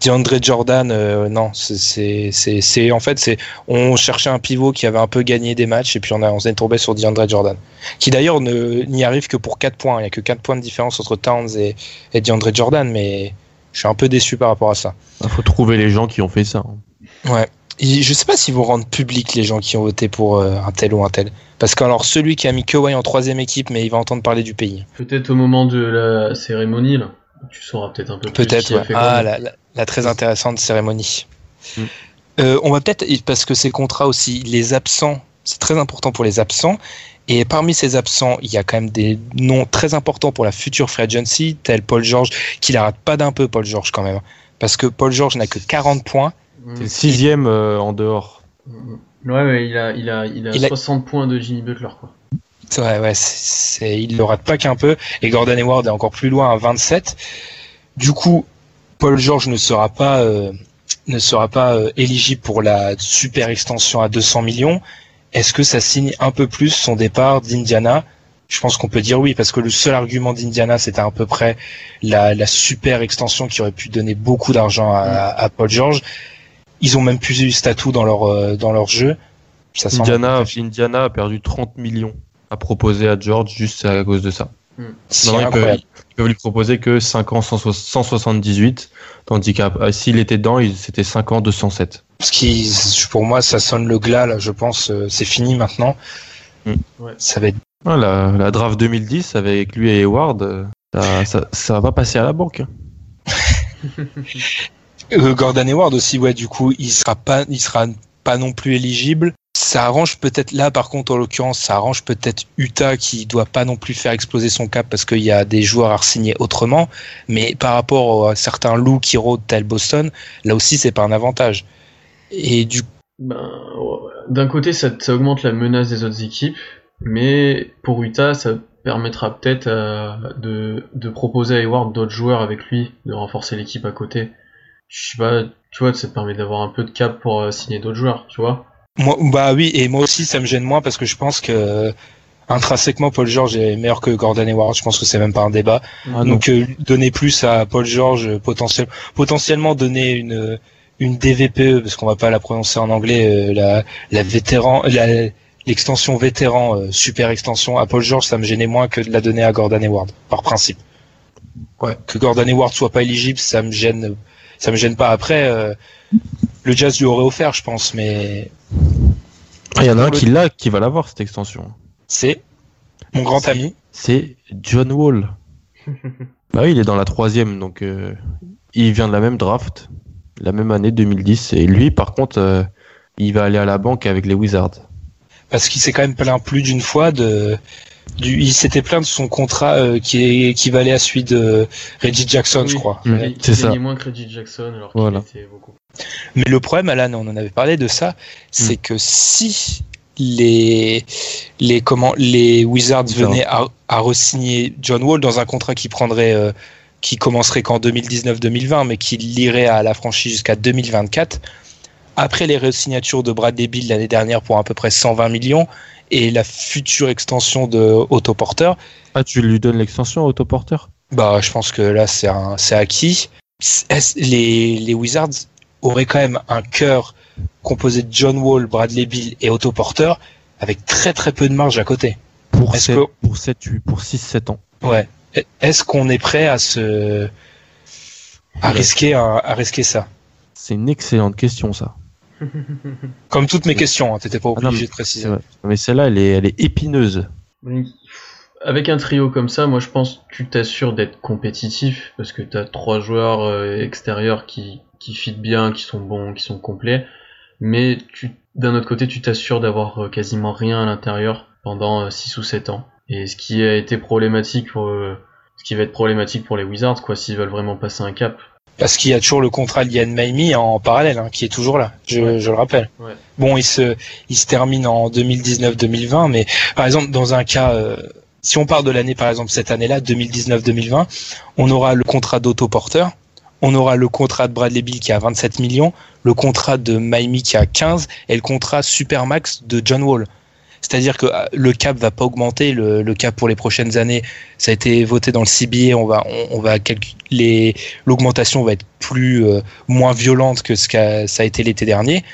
DeAndre Jordan, euh, non, c'est- en fait c'est on cherchait un pivot qui avait un peu gagné des matchs et puis on a on s'est tombé sur DeAndre Jordan, qui d'ailleurs ne n'y arrive que pour 4 points. Il y a que 4 points de différence entre Towns et, et DeAndre Jordan, mais je suis un peu déçu par rapport à ça. Il faut trouver les gens qui ont fait ça. hein. Ouais. Et je sais pas s'ils vont rendre public les gens qui ont voté pour euh, un tel ou un tel. Parce que alors celui qui a mis Kawhi en troisième équipe, mais il va entendre parler du pays. Peut-être au moment de la cérémonie, là. Tu sauras peut-être un peu plus Peut-être. ouais. fait Ah, la, la- la très intéressante cérémonie. Mm. Euh, on va peut-être parce que ces contrats aussi, les absents, c'est très important pour les absents. Et parmi ces absents, il y a quand même des noms très importants pour la future free agency, tel Paul George, qui la rate pas d'un peu, Paul George quand même. Parce que Paul George n'a que 40 points. C'est le sixième euh, en dehors. Mm. Ouais, ouais, il a, il a, il a Il a- 60 points de Jimmy Butler, quoi. C'est vrai, ouais, c'est, c'est- il le rate pas qu'un peu. Et Gordon Hayward est encore plus loin à 27. Du coup, Paul George ne sera pas, euh, ne sera pas euh, éligible pour la super extension à 200 millions. Est-ce que ça signe un peu plus son départ d'Indiana? Je pense qu'on peut dire oui, parce que le seul argument d'Indiana, c'était à peu près la, la super extension qui aurait pu donner beaucoup d'argent à, à Paul George. Ils ont même plus eu statut dans leur, euh, dans leur jeu. Ça Indiana, Indiana a perdu 30 millions à proposer à George juste à cause de ça. Non, ils, peuvent, incroyable. ils peuvent lui proposer que 5 ans 100 178, tandis ah, s'il était dedans, c'était 5 ans 207. Ce qui, pour moi, ça sonne le glas, là, je pense, euh, c'est fini maintenant. Mm. Ouais. Ça va être. Ah, la, la draft 2010 avec lui et Hayward, euh, ça, ça, ça va passer à la banque. hein. Euh, Gordon Hayward aussi, ouais, du coup, il sera pas, il sera pas non plus éligible. Ça arrange peut-être là, par contre, en l'occurrence, ça arrange peut-être Utah qui doit pas non plus faire exploser son cap parce qu'il y a des joueurs à signer autrement. Mais par rapport à certains loups qui rôdent tel Boston, là aussi, c'est pas un avantage. Et du Ben, d'un côté, ça, augmente la menace des autres équipes, mais pour Utah, ça permettra peut-être euh, de, de proposer à Hayward d'autres joueurs avec lui, de renforcer l'équipe à côté. Je sais pas, tu vois, ça te permet d'avoir un peu de cap pour euh, signer d'autres joueurs, tu vois. Moi, bah oui, et moi aussi, ça me gêne moins parce que je pense que intrinsèquement, Paul George est meilleur que Gordon Hayward. Je pense que c'est même pas un débat. Ah. Donc, euh, donner plus à Paul George, euh, potentiel, potentiellement donner une une DVPE parce qu'on va pas la prononcer en anglais, euh, la la vétéran, la l'extension vétéran, euh, super extension à Paul George, ça me gênait moins que de la donner à Gordon Hayward, par principe. Ouais. Que Gordon Hayward soit pas éligible, ça me gêne, ça me gêne pas. Après, euh, le Jazz lui aurait offert, je pense, mais Ah, Il y en a un qui l'a, qui va l'avoir cette extension. c'est mon grand ami. C'est John Wall. bah oui, il est dans la troisième, donc euh, il vient de la même draft, la même année 2010. Et lui, par contre, euh, il va aller à la banque avec les Wizards. parce qu'il s'est quand même plaint plus d'une fois de du, il s'était plaint de son contrat euh, qui est équivalait à celui de Reggie Jackson, je crois. Mm. C'est ça. moins que Reggie Jackson, alors qu'il Voilà. était beaucoup. Mais le problème, Alan, on en avait parlé de ça, c'est que si les les comment les Wizards venaient à, à re-signer John Wall dans un contrat qui prendrait euh, qui commencerait qu'en 2019-2020, mais qui lirait à la franchise jusqu'à 2024. après les re-signatures de Bradley Bill l'année dernière pour à peu près 120 millions et la future extension de Autoporter, Ah, tu lui donnes l'extension à Autoporter bah, je pense que là, c'est acquis. Les, les Wizards auraient quand même un cœur composé de John Wall, Bradley Bill et Autoporter avec très très peu de marge à côté. Pour Est-ce 7, que- pour 7, pour 6, 7 ans. Ouais. Est-ce qu'on est prêt à se à Ouais. risquer à risquer ça? C'est une excellente question, ça. Comme toutes mes questions, hein, t'étais pas Ah non, obligé mais de préciser. Mais celle-là, elle est, elle est épineuse. Avec un trio comme ça, moi je pense que tu t'assures d'être compétitif parce que t'as trois joueurs euh, extérieurs qui qui fit bien, qui sont bons, qui sont complets. Mais tu d'un autre côté, tu t'assures d'avoir euh, quasiment rien à l'intérieur pendant 6 ou 7 ans. Et ce qui a été problématique pour euh, ce qui va être problématique pour les Wizards quoi s'ils veulent vraiment passer un cap. Parce qu'il y a toujours le contrat de Yann Maimi en parallèle, hein, qui est toujours là. Je, Ouais. je le rappelle. Ouais. Bon, il se, il se termine en 2019-2020, mais par exemple, dans un cas, euh, si on part de l'année, par exemple, cette année-là, 2019-2020, on aura le contrat d'autoporteur, on aura le contrat de Bradley Bill qui a 27 millions, le contrat de Maimi qui a 15 et le contrat Supermax de John Wall. C'est-à-dire que euh, le cap va pas augmenter, le, cap pour les prochaines années, ça a été voté dans le CBA, on va, on, va calculer, l'augmentation va être plus, euh, moins violente que ce qu'a ça a été l'été dernier.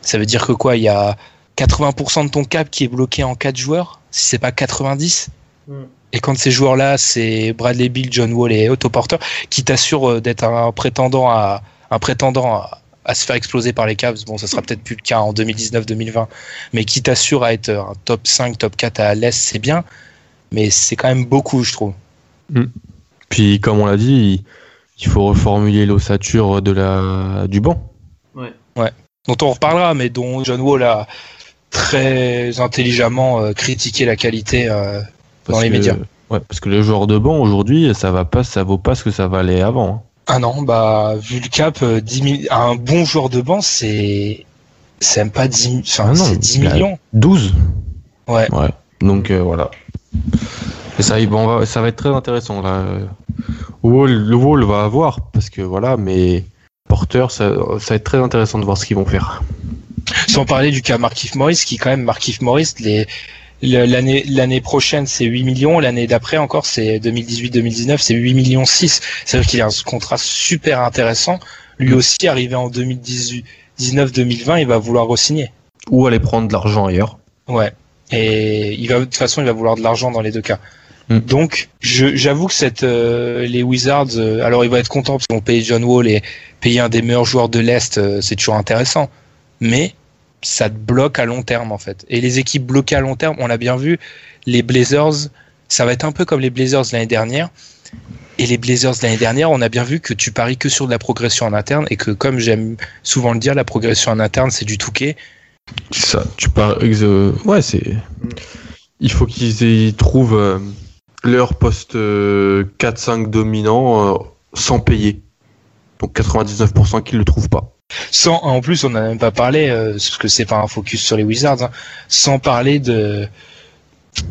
Ça veut dire que quoi, il y a 80% de ton cap qui est bloqué en 4 joueurs, si c'est pas 90. Mm. Et quand ces joueurs-là, c'est Bradley Bill, John Wall et Otto Porter, qui t'assurent euh, d'être un prétendant à un prétendant à, à se faire exploser par les Cavs. Bon, ça sera peut-être plus le cas en 2019-2020, mais qui t'assure à être un top 5, top 4 à l'Est, c'est bien. Mais c'est quand même beaucoup, je trouve. Puis, comme on l'a dit, il, faut reformuler l'ossature de la, du banc. dont on reparlera, mais dont John Wall a très intelligemment euh, critiqué la qualité euh, Dans les que- médias. Ouais, parce que le joueur de banc aujourd'hui, ça va pas, ça vaut pas ce que ça valait avant. hein. Ah non, bah vu le cap, euh, 10 mi- un bon joueur de banc, c'est c'est même pas 10, mi- enfin, Ah non, c'est 10 il a- millions. 12 Ouais. Ouais. Donc euh, voilà. Et ça, bon, on va- ça va être très intéressant là. Wall, le Wall va avoir parce que voilà, mais Porter, ça, ça va être très intéressant de voir ce qu'ils vont faire. Sans parler du cas Markif Morris, qui quand même Markif Morris, les le- l'année l'année prochaine c'est 8 millions, l'année d'après encore c'est 2018-2019 c'est 8 millions 6. C'est-à-dire qu'il a un contrat super intéressant. Lui aussi arrivé en 2019-2020, il va vouloir re-signer. Ou aller prendre de l'argent ailleurs. Ouais. Et il va de toute façon, il va vouloir de l'argent dans les deux cas. Mm. Donc, j'avoue que cette euh, les Wizards, euh, alors ils vont être contents parce qu'ils vont payer John Wall et payer un des meilleurs joueurs de l'est, euh, c'est toujours intéressant. Mais ça te bloque à long terme en fait. Et les équipes bloquées à long terme, on l'a bien vu, les Blazers, ça va être un peu comme les Blazers l'année dernière. Et les Blazers l'année dernière, on a bien vu que tu paries que sur de la progression en interne et que comme j'aime souvent le dire, la progression en interne c'est du touquet. Ça, tu euh, ouais, c'est. Il faut qu'ils trouvent euh, leur poste euh, 4-5 dominant euh, sans payer. Donc 99% qu'ils le trouvent pas. Sans, en plus, on n'a même pas parlé, euh, parce que c'est pas un focus sur les Wizards, hein, sans parler de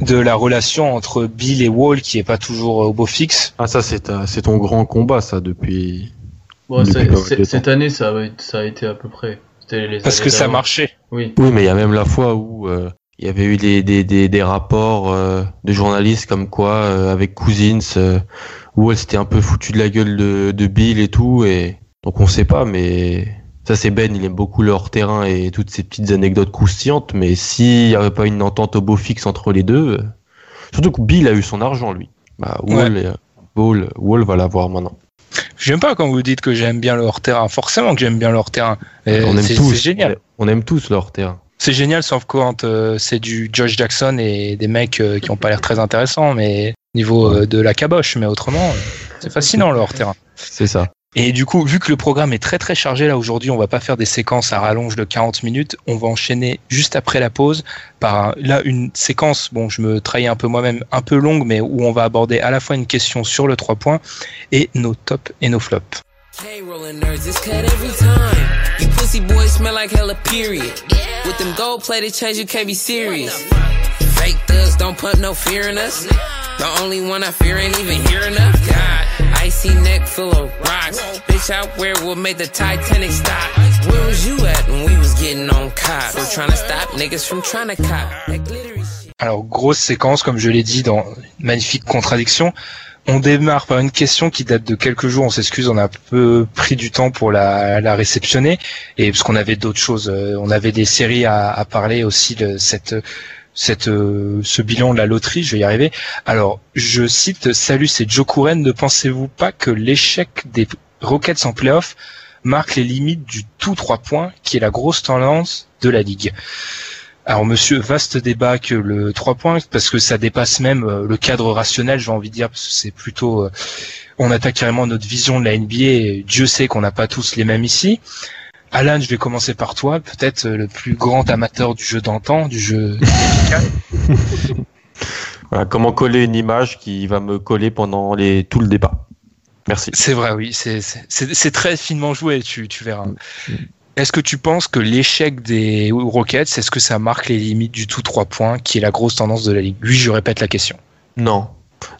de la relation entre Bill et Wall qui est pas toujours euh, au beau fixe. Ah ça c'est ta- c'est ton grand combat ça depuis. Bon, Depuis c'est- pas mal c'est- de cette année, ça a, ça a été à peu près. Les Parce que ça marchait. Oui. Oui mais il y a même la fois où euh, il y avait eu des, des, des, des rapports euh, de journalistes comme quoi euh, avec Cousins euh, où elle s'était un peu foutu de la gueule de, de Bill et tout et donc on sait pas mais ça c'est Ben il aime beaucoup le hors terrain et toutes ces petites anecdotes croustillantes mais s'il y avait pas une entente au beau fixe entre les deux euh, surtout que Bill a eu son argent lui bah Wall, euh, Wall, Wall va l'avoir maintenant J'aime pas quand vous dites que j'aime bien le hors terrain. Forcément que j'aime bien le hors terrain. on aime tous c'est génial. on aime tous le hors terrain C'est génial, sauf quand euh, c'est du Josh Jackson et des mecs euh, qui ont pas l'air très intéressants, mais niveau euh, de la caboche. Mais autrement, c'est fascinant le hors terrain. c'est ça Et du coup, vu que le programme est très très chargé là aujourd'hui, on va pas faire des séquences à rallonge de 40 minutes. On va enchaîner juste après la pause par là une séquence. Bon, je me trahis un peu moi-même, un peu longue, mais où on va aborder à la fois une question sur le 3 points et nos tops et nos flops. Alors grosse séquence, comme je l'ai dit, dans magnifique contradiction. On démarre par une question qui date de quelques jours. On s'excuse, on a un peu pris du temps pour la, la réceptionner et parce qu'on avait d'autres choses. euh, On avait des séries à, à parler aussi de cette cette euh, ce bilan de la loterie. Je vais y arriver. Alors je cite Salut, c'est Joe Couren. Ne pensez-vous pas que l'échec des Rockets en playoff marque les limites du tout trois points, qui est la grosse tendance de la ligue? Alors monsieur, vaste débat que le 3 points, parce que ça dépasse même euh, le cadre rationnel, j'ai envie de dire, parce que c'est plutôt... euh, on attaque carrément notre vision de la NBA, Dieu sait qu'on n'a pas tous les mêmes ici. Alan, je vais commencer par toi, peut-être euh, le plus grand amateur du jeu d'antan, du jeu... Voilà, comment coller une image qui va me coller pendant les, tout le débat. Merci. c'est vrai, oui, c'est- très finement joué, tu, tu verras. Est-ce que tu penses que l'échec des Rockets, est-ce que ça marque les limites du tout 3 points, qui est la grosse tendance de la ligue? Lui, je répète la question. Non.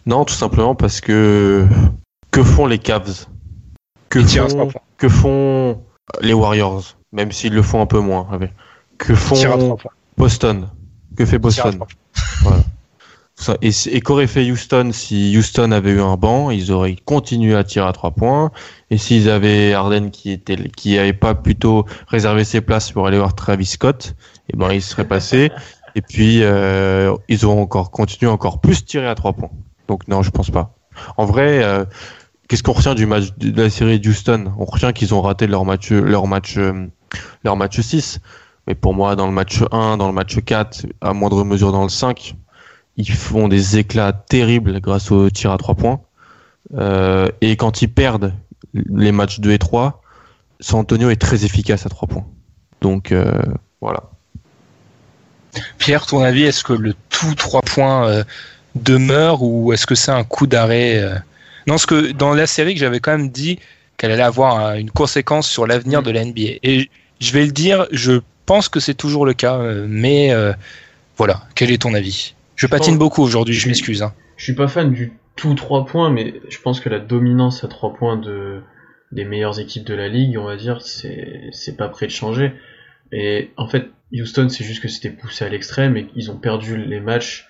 Non, tout simplement parce que que font les Cavs? Font, que font les Warriors Même s'ils le font un peu moins. ouais. Que font. Boston? Que fait Boston? Ça, et et qu'aurait fait Houston si Houston avait eu un banc? Ils auraient continué à tirer à trois points. Et s'ils avaient Harden qui était qui avait pas plutôt réservé ses places pour aller voir Travis Scott, et ben il serait passé. Et puis euh, ils auront encore continué encore plus tirer à trois points. Donc non, je pense pas. En vrai, euh, qu'est-ce qu'on retient du match de la série d'Houston? On retient qu'ils ont raté leur match leur match euh, leur match 6. Mais pour moi, dans le match 1, dans le match 4, à moindre mesure dans le 5, ils font des éclats terribles grâce au tir à trois points. Euh, et quand ils perdent les matchs 2 et 3, San Antonio est très efficace à trois points. Donc euh, voilà. Pierre, ton avis, est-ce que le tout 3 points demeure ou est-ce que c'est un coup d'arrêt Non, parce que dans la série que j'avais quand même dit qu'elle allait avoir une conséquence sur l'avenir de la NBA. Et je vais le dire, je pense que c'est toujours le cas, euh, mais euh, voilà, quel est ton avis? Je Je patine beaucoup aujourd'hui, je m'excuse. hein. Je suis pas fan du tout 3 points, mais je pense que la dominance à 3 points de, des meilleures équipes de la ligue, on va dire, c'est, c'est pas prêt de changer. Et en fait, Houston, c'est juste que c'était poussé à l'extrême et ils ont perdu les matchs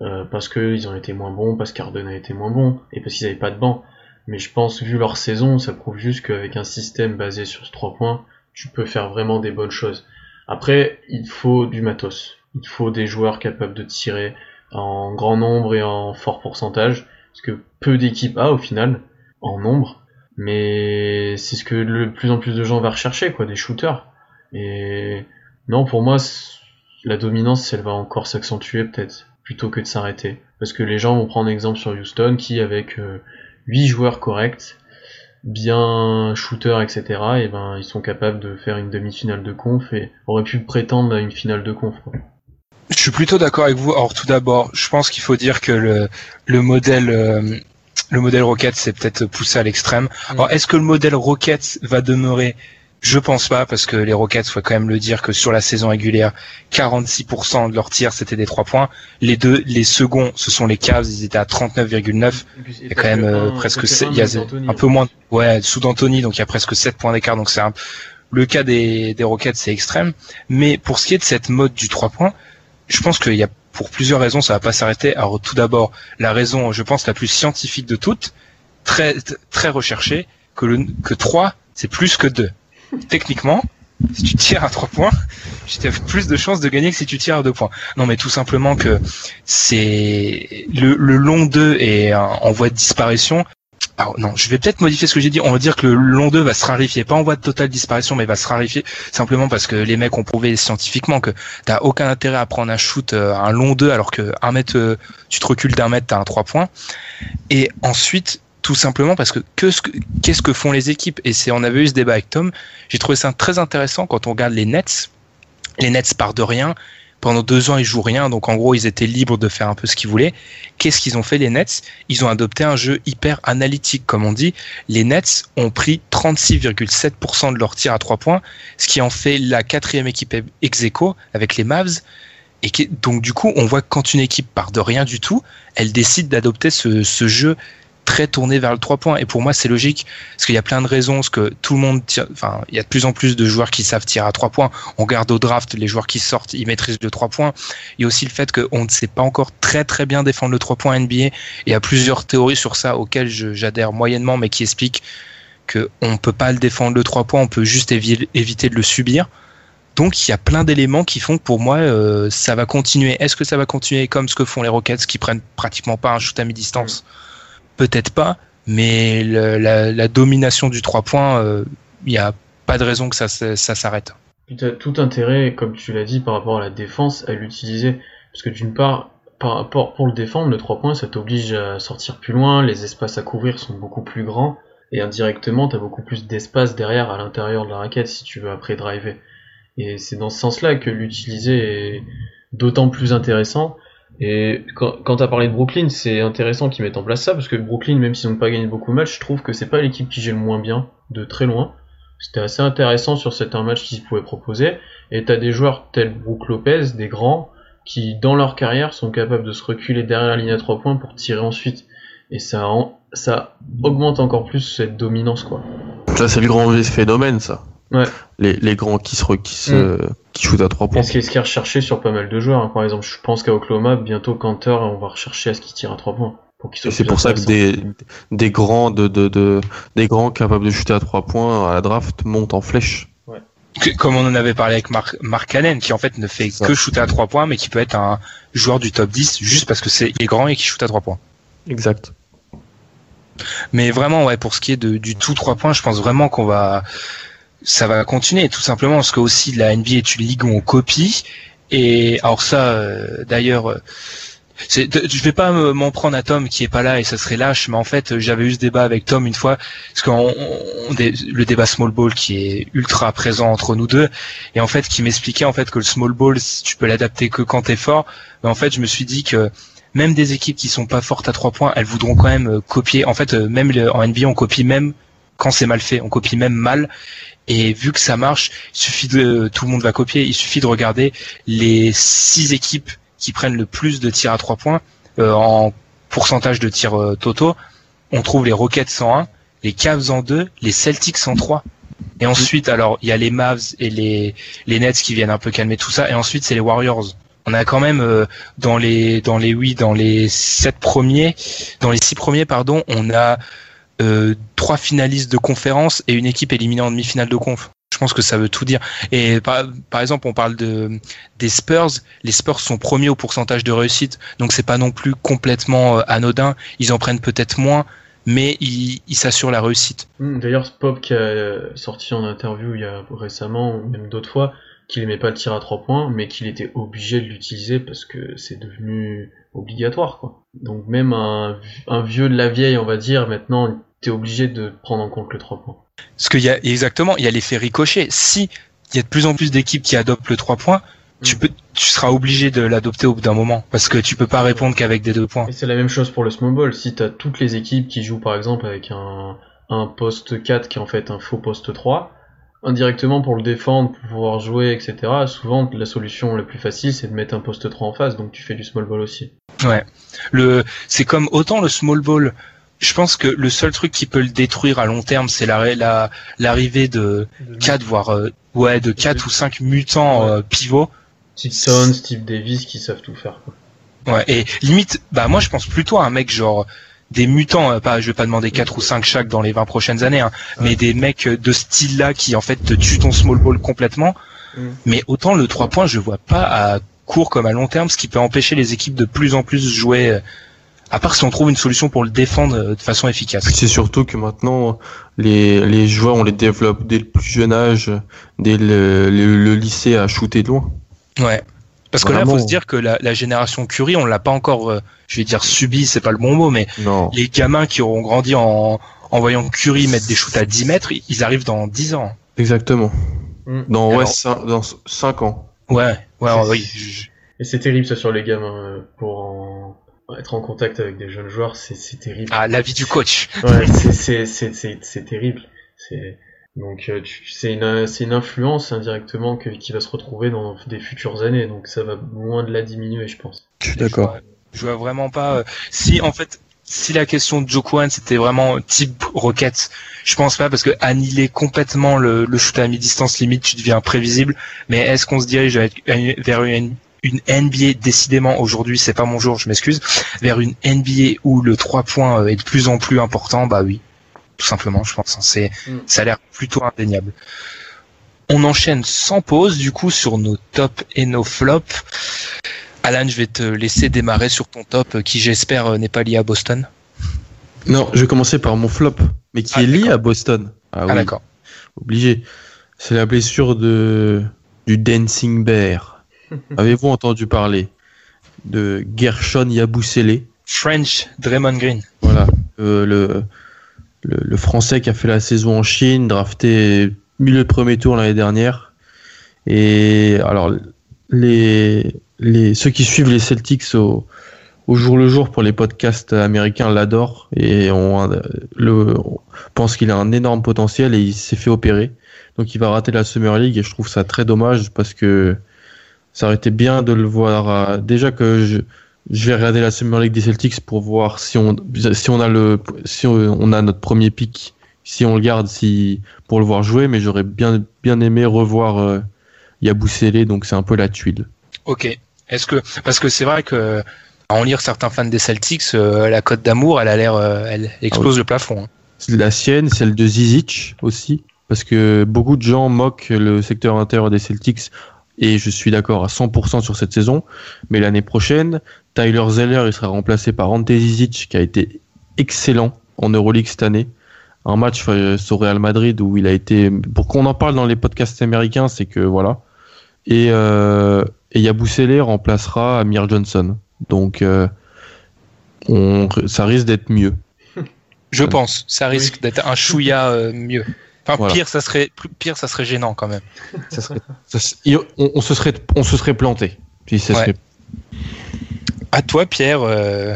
euh, parce qu'ils ont été moins bons, parce qu'Arden a été moins bon et parce qu'ils avaient pas de banc. Mais je pense, vu leur saison, ça prouve juste qu'avec un système basé sur ce 3 points, tu peux faire vraiment des bonnes choses. Après, il faut du matos. Il faut des joueurs capables de tirer en grand nombre et en fort pourcentage, ce que peu d'équipes a au final, en nombre, mais c'est ce que le plus en plus de gens va rechercher, quoi, des shooters. Et non, pour moi, la dominance, elle va encore s'accentuer peut-être, plutôt que de s'arrêter. Parce que les gens vont prendre exemple sur Houston, qui avec euh, 8 joueurs corrects, bien shooters, etc., et ben ils sont capables de faire une demi-finale de conf et auraient pu prétendre à une finale de conf. Quoi. Je suis plutôt d'accord avec vous. Alors tout d'abord, je pense qu'il faut dire que le, le modèle euh, le modèle Rocket c'est peut-être poussé à l'extrême. Alors est-ce que le modèle Rocket va demeurer Je pense pas parce que les Rockets, faut quand même le dire que sur la saison régulière, 46% de leurs tirs c'était des trois points. Les deux, les seconds, ce sont les Cavs, ils étaient à 39,9. Il y a quand même euh, presque il y a un peu moins, ouais, sous d'Anthony, donc il y a presque 7 points d'écart, donc c'est un, le cas des, des Rockets, c'est extrême. Mais pour ce qui est de cette mode du 3 points, je pense qu'il y a pour plusieurs raisons, ça va pas s'arrêter. Alors tout d'abord, la raison, je pense, la plus scientifique de toutes, très très recherchée, que le que 3, c'est plus que 2. Techniquement, si tu tires à 3 points, tu as plus de chances de gagner que si tu tires à 2 points. Non, mais tout simplement que c'est le, long 2 est en en voie de disparition. Alors non, je vais peut-être modifier ce que j'ai dit. On va dire que le long 2 va se rarifier, pas en voie de totale disparition, mais va se rarifier simplement parce que les mecs ont prouvé scientifiquement que t'as aucun intérêt à prendre un shoot, euh, un long 2, alors que un mètre, euh, tu te recules d'un mètre, t'as un 3 points. Et ensuite, tout simplement parce que que ce que- qu'est-ce que font les équipes? Et c'est on avait eu ce débat avec Tom. J'ai trouvé ça très intéressant quand on regarde les Nets. Les Nets partent de rien. Pendant deux ans, ils jouent rien, donc en gros, ils étaient libres de faire un peu ce qu'ils voulaient. Qu'est-ce qu'ils ont fait les Nets? Ils ont adopté un jeu hyper analytique, comme on dit. Les Nets ont pris 36,7% de leurs tirs à trois points, ce qui en fait la quatrième équipe ex avec les Mavs. Et donc du coup, on voit que quand une équipe part de rien du tout, elle décide d'adopter ce jeu très tourné vers le 3 points. Et pour moi, c'est logique, parce qu'il y a plein de raisons, parce que tout le monde tire, enfin, il y a de plus en plus de joueurs qui savent tirer à 3 points. On garde au draft, les joueurs qui sortent, ils maîtrisent le 3 points. Il y a aussi le fait qu'on ne sait pas encore très très bien défendre le 3 points NBA. Il y a plusieurs théories sur ça auxquelles j'adhère moyennement, mais qui expliquent qu'on ne peut pas le défendre le 3 points, on peut juste éviter de le subir. Donc il y a plein d'éléments qui font que pour moi euh, ça va continuer. Est-ce que ça va continuer comme ce que font les Rockets qui prennent pratiquement pas un shoot à mi-distance? Peut-être pas, mais la, domination du 3 points, euh, il n'y a pas de raison que ça, ça, s'arrête. Tu as tout intérêt, comme tu l'as dit, par rapport à la défense, à l'utiliser. Parce que d'une part, par rapport pour le défendre, le 3 points, ça t'oblige à sortir plus loin, les espaces à couvrir sont beaucoup plus grands, et indirectement, tu as beaucoup plus d'espace derrière à l'intérieur de la raquette si tu veux après driver. Et c'est dans ce sens-là que l'utiliser est d'autant plus intéressant. Et quand, quand tu as parlé de Brooklyn, c'est intéressant qu'ils mettent en place ça, parce que Brooklyn, même s'ils n'ont pas gagné beaucoup de matchs, je trouve que c'est pas l'équipe qui gère le moins bien, de très loin. C'était assez intéressant sur certains matchs qu'ils pouvaient proposer. Et tu as des joueurs tels Brook Lopez, des grands, qui dans leur carrière sont capables de se reculer derrière la ligne à trois points pour tirer ensuite. Et ça, ça augmente encore plus cette dominance, quoi. Ça, c'est le grand phénomène, ça. Ouais. Les, les grands qui se, qui se, mm. qui shootent à 3 points. C'est ce qui est recherché sur pas mal de joueurs. Hein. Par exemple, je pense qu'à Oklahoma, bientôt Cantor, on va rechercher à ce qu'il tire à 3 points. C'est pour ça que des, des grands de, de, de, des grands capables de shooter à 3 points à la draft montent en flèche. Ouais. Comme on en avait parlé avec Mark, Mark Allen, qui en fait ne fait que shooter à 3 points, mais qui peut être un joueur du top 10 juste parce que c'est grand et qui shoot à 3 points. Exact. Mais vraiment, ouais, pour ce qui est de, du tout 3 points, je pense vraiment qu'on va, ça va continuer tout simplement parce que aussi la NBA est une ligue où on copie. Et alors ça euh, d'ailleurs euh, je vais pas m'en prendre à Tom qui est pas là et ça serait lâche mais en fait j'avais eu ce débat avec Tom une fois parce qu'on le débat small ball qui est ultra présent entre nous deux et en fait qui m'expliquait en fait que le small ball tu peux l'adapter que quand t'es fort. Mais en fait je me suis dit que même des équipes qui sont pas fortes à trois points elles voudront quand même euh, copier. En fait même en NBA on copie même quand c'est mal fait on copie même mal et vu que ça marche, il suffit de, tout le monde va copier, il suffit de regarder les six équipes qui prennent le plus de tirs à trois points euh, en pourcentage de tirs euh, totaux. On trouve les Rockets 101, les Cavs en 2, les Celtics 103. Et ensuite, alors, il y a les Mavs et les, les Nets qui viennent un peu calmer tout ça. Et ensuite, c'est les Warriors. On a quand même euh, dans les dans les oui dans les sept premiers, dans les six premiers pardon, on a trois finalistes de conférence et une équipe éliminée en demi-finale de conf. Je pense que ça veut tout dire. Et par, par, exemple, on parle de des Spurs. Les Spurs sont premiers au pourcentage de réussite, donc c'est pas non plus complètement euh, anodin. Ils en prennent peut-être moins, mais ils s'assurent la réussite. Hmm, d'ailleurs, Pop qui a sorti en interview il y a récemment, même d'autres fois, qu'il aimait pas le tir à trois points, mais qu'il était obligé de l'utiliser parce que c'est devenu obligatoire, quoi. Donc même un, un, vieux de la vieille, on va dire, maintenant t'es obligé de prendre en compte le 3 points. Parce qu'il y a exactement, il y a l'effet ricochet. Si il y a de plus en plus d'équipes qui adoptent le 3 points, tu mm. peux, tu seras obligé de l'adopter au bout d'un moment parce que tu peux pas répondre qu'avec des deux points. Et c'est la même chose pour le small ball. Si t'as toutes les équipes qui jouent par exemple avec un, un poste 4 qui est en fait un faux poste 3, indirectement pour le défendre, pour pouvoir jouer, etc. Souvent la solution la plus facile c'est de mettre un poste 3 en face, donc tu fais du small ball aussi. Ouais. Le, c'est comme autant le small ball je pense que le seul truc qui peut le détruire à long terme, c'est la, l'arrivée de 4 voire euh, ouais de 4 ou 5 mutants euh, pivots. Type Son, Steve Davis qui savent tout faire. Quoi. Ouais et limite bah moi je pense plutôt à un mec genre des mutants euh, pas je vais pas demander 4 ou 5 chaque dans les 20 prochaines années hein, mais des mecs de style là qui en fait te tuent ton small ball complètement. Mm. Mais autant le 3 points, je vois pas à court comme à long terme ce qui peut empêcher les équipes de plus en plus jouer à part si on trouve une solution pour le défendre euh, de façon efficace. C'est surtout que maintenant, les, les joueurs, on les développe dès le plus jeune âge, dès le, le, lycée à shooter de loin. Ouais. Parce que là, il faut se dire que la, la génération Curie, on l'a pas encore, euh, je vais dire subi, c'est pas le bon mot, mais les gamins qui auront grandi en, en voyant Curie mettre des shoots à 10 mètres, ils arrivent dans 10 ans. Exactement. Mm. Dans, ouais, 5, dans 5 ans. Ouais, ouais, oui. Et c'est terrible ça sur les gamins euh, pour en être en contact avec des jeunes joueurs, c'est terrible. Ah, l'avis du coach. ouais, c'est terrible. C'est donc euh, c'est une c'est une influence indirectement que, qui va se retrouver dans des futures années. Donc ça va loin de la diminuer, je pense. Je suis d'accord. Je vois vraiment pas. Euh, si en fait si la question de Joe Kwan c'était vraiment type Rocket, je pense pas parce que annihiler complètement le, le shoot à mi-distance limite, tu deviens prévisible. Mais est-ce qu'on se dirige vers une, une NBA décidément aujourd'hui, c'est pas mon jour, je m'excuse, vers une NBA où le 3 points est de plus en plus important Bah oui, tout simplement, je pense. C'est, Mm. ça a l'air plutôt indéniable. On enchaîne sans pause du coup sur nos tops et nos flops. Alan, je vais te laisser démarrer sur ton top euh, qui j'espère euh, n'est pas lié à Boston. Non, je vais commencer par mon flop, mais qui Ah, est lié à Boston. Ah, Ah oui, d'accord. obligé. C'est la blessure de du Dancing Bear. Avez-vous entendu parler de Gershon Yabusele? French Draymond Green. Voilà, euh, le, le le français qui a fait la saison en Chine, drafté milieu de premier tour l'année dernière. Et alors les les ceux qui suivent les Celtics au au jour le jour pour les podcasts américains l'adorent et on, le, on pense qu'il a un énorme potentiel et il s'est fait opérer. Donc il va rater la Summer League et je trouve ça très dommage parce que ça aurait été bien de le voir. euh, déjà que je, je vais regarder la Summer League des Celtics pour voir si on si on a le si on, a notre premier pick, si on le garde, si pour le voir jouer. Mais j'aurais bien bien aimé revoir euh, Yabusele, donc c'est un peu la tuile. Ok. Est-ce que parce que c'est vrai que à en lire certains fans des Celtics, euh, la cote d'amour, elle a l'air, euh, elle explose le plafond. hein. C'est La sienne, celle de Zizic aussi, parce que beaucoup de gens moquent le secteur intérieur des Celtics, et je suis d'accord à 100% sur cette saison. Mais l'année prochaine, Tyler Zeller, il sera remplacé par Ante Zizic, qui a été excellent en Euroleague cette année. Un match face au Real Madrid où il a été, pour qu'on en parle dans les podcasts américains, c'est que voilà. Et, euh, et remplacera Amir Johnson. Donc, euh, ça risque d'être mieux. Je pense. Ça risque d'être un chouïa euh, mieux. Enfin, Voilà. pire, ça serait pire, ça serait gênant quand même. Ça serait- ça se- il- on, on se serait, on se serait planté. Si ça Ouais. serait- À toi, Pierre. euh,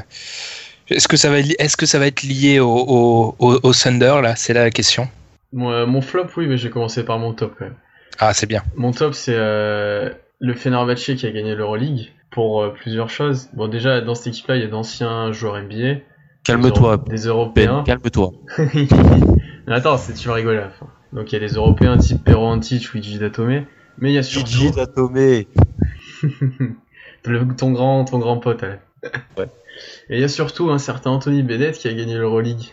Est-ce que ça va, être li- est-ce que ça va être lié au, au, au- au Thunder là? C'est là la question. Mon flop, oui, mais je vais commencer par mon top quand même. Ah, c'est bien. Mon top, c'est euh, le Fenerbahçe qui a gagné l'Euroleague pour euh, plusieurs choses. Bon, déjà, dans cette équipe-là, il y a d'anciens joueurs NBA. Calme-toi, Des, Euro- des Ben. Européens. Calme-toi. Mais Attends, c'est tu vas rigoler à la fin. Donc il y a des Européens type Pero Antic, Luigi Datome. Mais il y a surtout Datomé. le- ton grand, ton grand pote. Alain. Ouais. Et il y a surtout un certain Anthony Bennett qui a gagné l'Euroleague.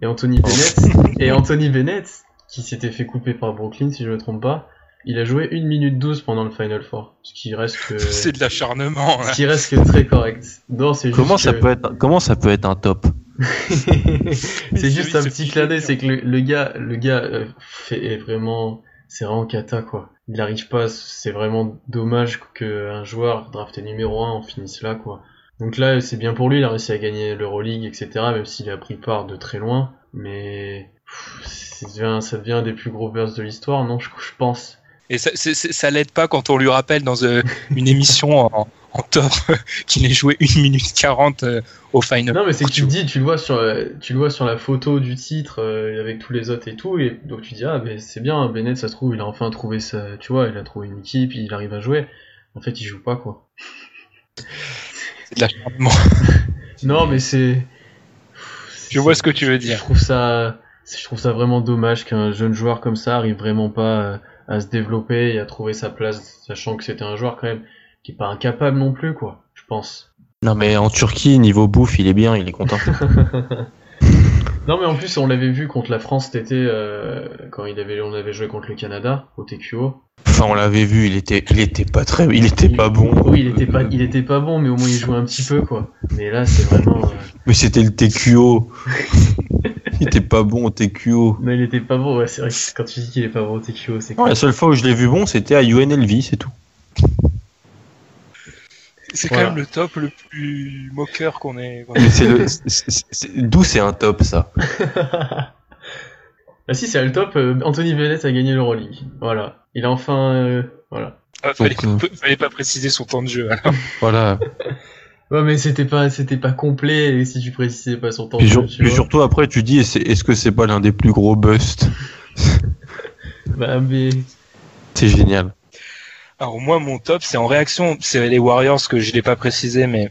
Et Anthony Bennett, et Anthony Bennett, qui s'était fait couper par Brooklyn, si je me trompe pas, il a joué 1 minute 12 pendant le Final Four. Ce qui reste que, C'est de l'acharnement. ce qui reste que très correct. Non, c'est juste Comment ça que- peut être, comment ça peut être un top? c'est juste un petit clin d'œil, c'est que le, le gars, le gars euh, fait est vraiment, c'est vraiment cata quoi. Il n'arrive pas, c'est vraiment dommage qu'un joueur drafté numéro 1 en finisse là quoi. Donc là, c'est bien pour lui, il a réussi à gagner l'Euroleague, etc. Même s'il a pris part de très loin, mais pff, ça devient, ça devient un des plus gros bursts de l'histoire, non? Je, je pense. Et ça, ça l'aide pas quand on lui rappelle dans euh, une émission en, en top qu'il ait joué 1 minute 40 euh, au final. Non mais c'est que tu te dis, tu le vois sur, tu le vois sur la photo du titre euh, avec tous les autres et tout, et donc tu dis ah mais c'est bien, Bennett ça se trouve il a enfin trouvé sa, tu vois, il a trouvé une équipe, il arrive à jouer. En fait il joue pas quoi. C'est de l'acharnement. Non mais c'est. Je vois ce que tu veux Je dire. trouve ça, je trouve ça vraiment dommage qu'un jeune joueur comme ça arrive vraiment pas à se développer et à trouver sa place, sachant que c'était un joueur quand même qui est pas incapable non plus quoi, je pense. Non mais en Turquie, niveau bouffe, il est bien, il est content. Non mais en plus on l'avait vu contre la France cet été euh, quand il avait, on avait joué contre le Canada au TQO. enfin, on l'avait vu, il était, il était pas très, il était pas bon. Oui, il était pas, il était pas bon, mais au moins il jouait un petit peu, quoi. Mais là, c'est vraiment. euh, Mais c'était le TQO. il était pas bon au TQO. Non, il était pas bon, ouais, c'est vrai que quand tu dis qu'il est pas bon au TQO, c'est Non, la seule fois où je l'ai vu bon, c'était à UNLV, c'est tout. C'est Voilà. quand même le top le plus moqueur qu'on ait. c'est le, d'où c'est un top ça? Ah si, c'est le top. euh, Anthony Bennett a gagné l'Euroleague. Voilà. Il a enfin. euh, voilà. Ah, fallait, Donc, fallait pas préciser son temps de jeu. alors. Voilà. Ouais, mais c'était pas, c'était pas complet et si tu précisais pas son temps. Puis, sur- tu surtout après, tu dis, est-ce que c'est pas l'un des plus gros busts Bah, mais. C'est génial. Alors moi, mon top, c'est en réaction. C'est les Warriors que je l'ai pas précisé, mais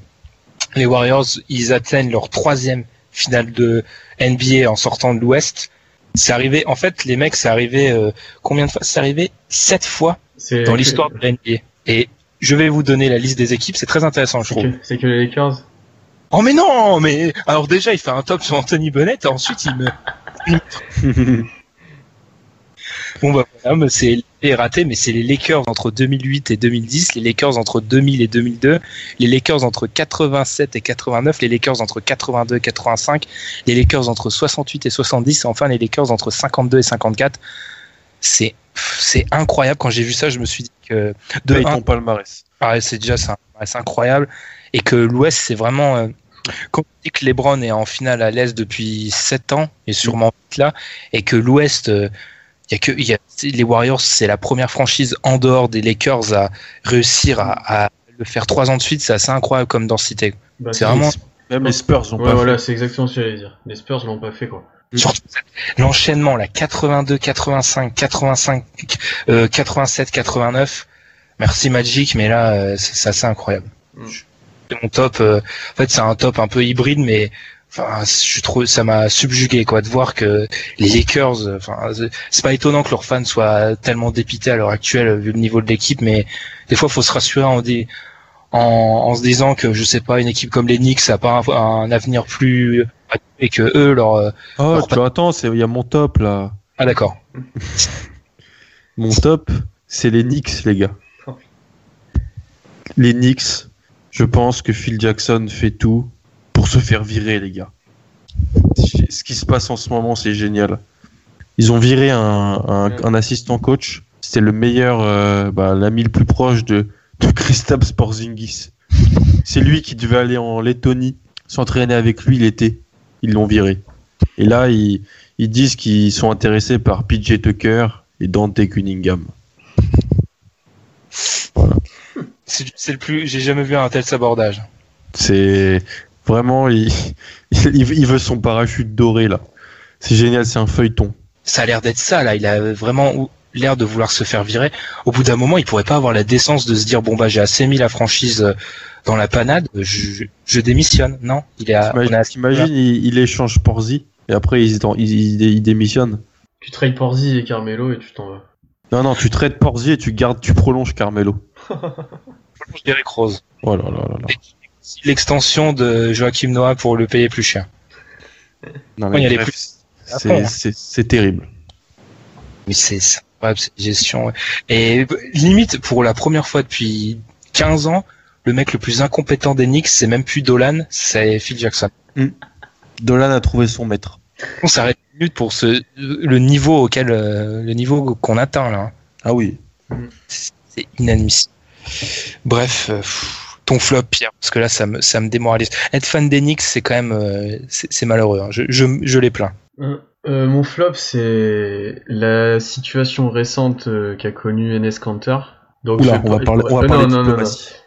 les Warriors, ils atteignent leur troisième finale de NBA en sortant de l'Ouest. C'est arrivé, en fait, les mecs, c'est arrivé euh, combien de fois? C'est arrivé sept fois dans l'histoire de la NBA. Et je vais vous donner la liste des équipes, c'est très intéressant, je trouve. c'est que les Lakers. Oh mais non, mais alors déjà il fait un top sur Anthony Bennett, et ensuite il me bon bah voilà, c'est est raté, mais c'est les Lakers entre 2008 et 2010, les Lakers entre 2000 et 2002, les Lakers entre 87 et 89, les Lakers entre 82 et 85, les Lakers entre 68 et 70, et enfin les Lakers entre 52 et 54. C'est c'est incroyable quand j'ai vu ça, je me suis dit que de un, ton palmarès. ah ouais, c'est déjà ouais, c'est incroyable et que l'Ouest c'est vraiment euh, quand on dit que LeBron est en finale à l'Est depuis 7 ans et sûrement vite là et que l'Ouest il y a que il y a, les Warriors c'est la première franchise en dehors des Lakers à réussir à, à le faire trois ans de suite c'est assez incroyable comme densité Bah, c'est vraiment Même les Spurs l'ont Ouais, pas voilà, c'est exactement ce que j'allais dire. Les Spurs l'ont pas fait, quoi. Surtout l'enchaînement là 82 85 85 euh, 87 89 merci Magic mais là euh, c'est assez incroyable. Mm. c'est mon top euh, en fait c'est un top un peu hybride mais enfin je trouve ça m'a subjugué quoi de voir que les Lakers euh, enfin c'est- c'est pas étonnant que leurs fans soient tellement dépités à l'heure actuelle euh, vu le niveau de l'équipe mais des fois faut se rassurer en dit en, en se disant que je sais pas une équipe comme les Knicks a pas un, un avenir plus et que eux leur euh, Oh, tu vois, attends, c'est- il y a mon top là. ah d'accord Mon top, c'est les Knicks, les gars. Les Knicks, je pense que Phil Jackson fait tout pour se faire virer, les gars. Ce qui se passe en ce moment, c'est génial. Ils ont viré un, un, un assistant coach. C'était le meilleur, euh, bah, l'ami le plus proche de, de Kristaps Porzingis. C'est lui qui devait aller en Lettonie s'entraîner avec lui l'été. Ils l'ont viré. Et là, ils, ils disent qu'ils sont intéressés par PJ Tucker et Dante Cunningham. C'est c'est le plus. J'ai jamais vu un tel sabordage. C'est vraiment, il, il, il veut son parachute doré là. C'est génial, c'est un feuilleton. Ça a l'air d'être ça là. Il a vraiment l'air de vouloir se faire virer. Au bout d'un moment, il pourrait pas avoir la décence de se dire bon bah j'ai assez mis la franchise euh, dans la panade. Je, je démissionne. Non, il est. À, on T'imagines, t'imagines, il, il échange Porzi et après il, il, il, il démissionne. Tu trades Porzi et Carmelo et tu t'en vas. Non, non, tu traites Porzi et tu gardes, tu prolonges Carmelo. je dirais Rose. Oh là là là là. L'extension de Joachim Noah pour le payer plus cher. Non, il y a les plus- c'est- hein. c'est c'est terrible. Mais c'est c'est incroyable cette gestion. ouais. Et limite pour la première fois depuis 15 ans, le mec le plus incompétent des Knicks, c'est même plus Dolan, c'est Phil Jackson. Dolan a trouvé son maître. On s'arrête une minute pour ce le niveau auquel euh, le niveau qu'on atteint là. Ah oui. C'est inadmissible. Bref, euh, pff, ton flop Pierre, parce que là ça me ça me démoralise. Être fan Knicks, c'est quand même euh, c'est malheureux. hein. Je je, je les plains. Euh, mon flop, c'est la situation récente euh, qu'a connue Enes Kanter. Donc, Oula, on va pas- parler, on va Euh, parler non, non, non.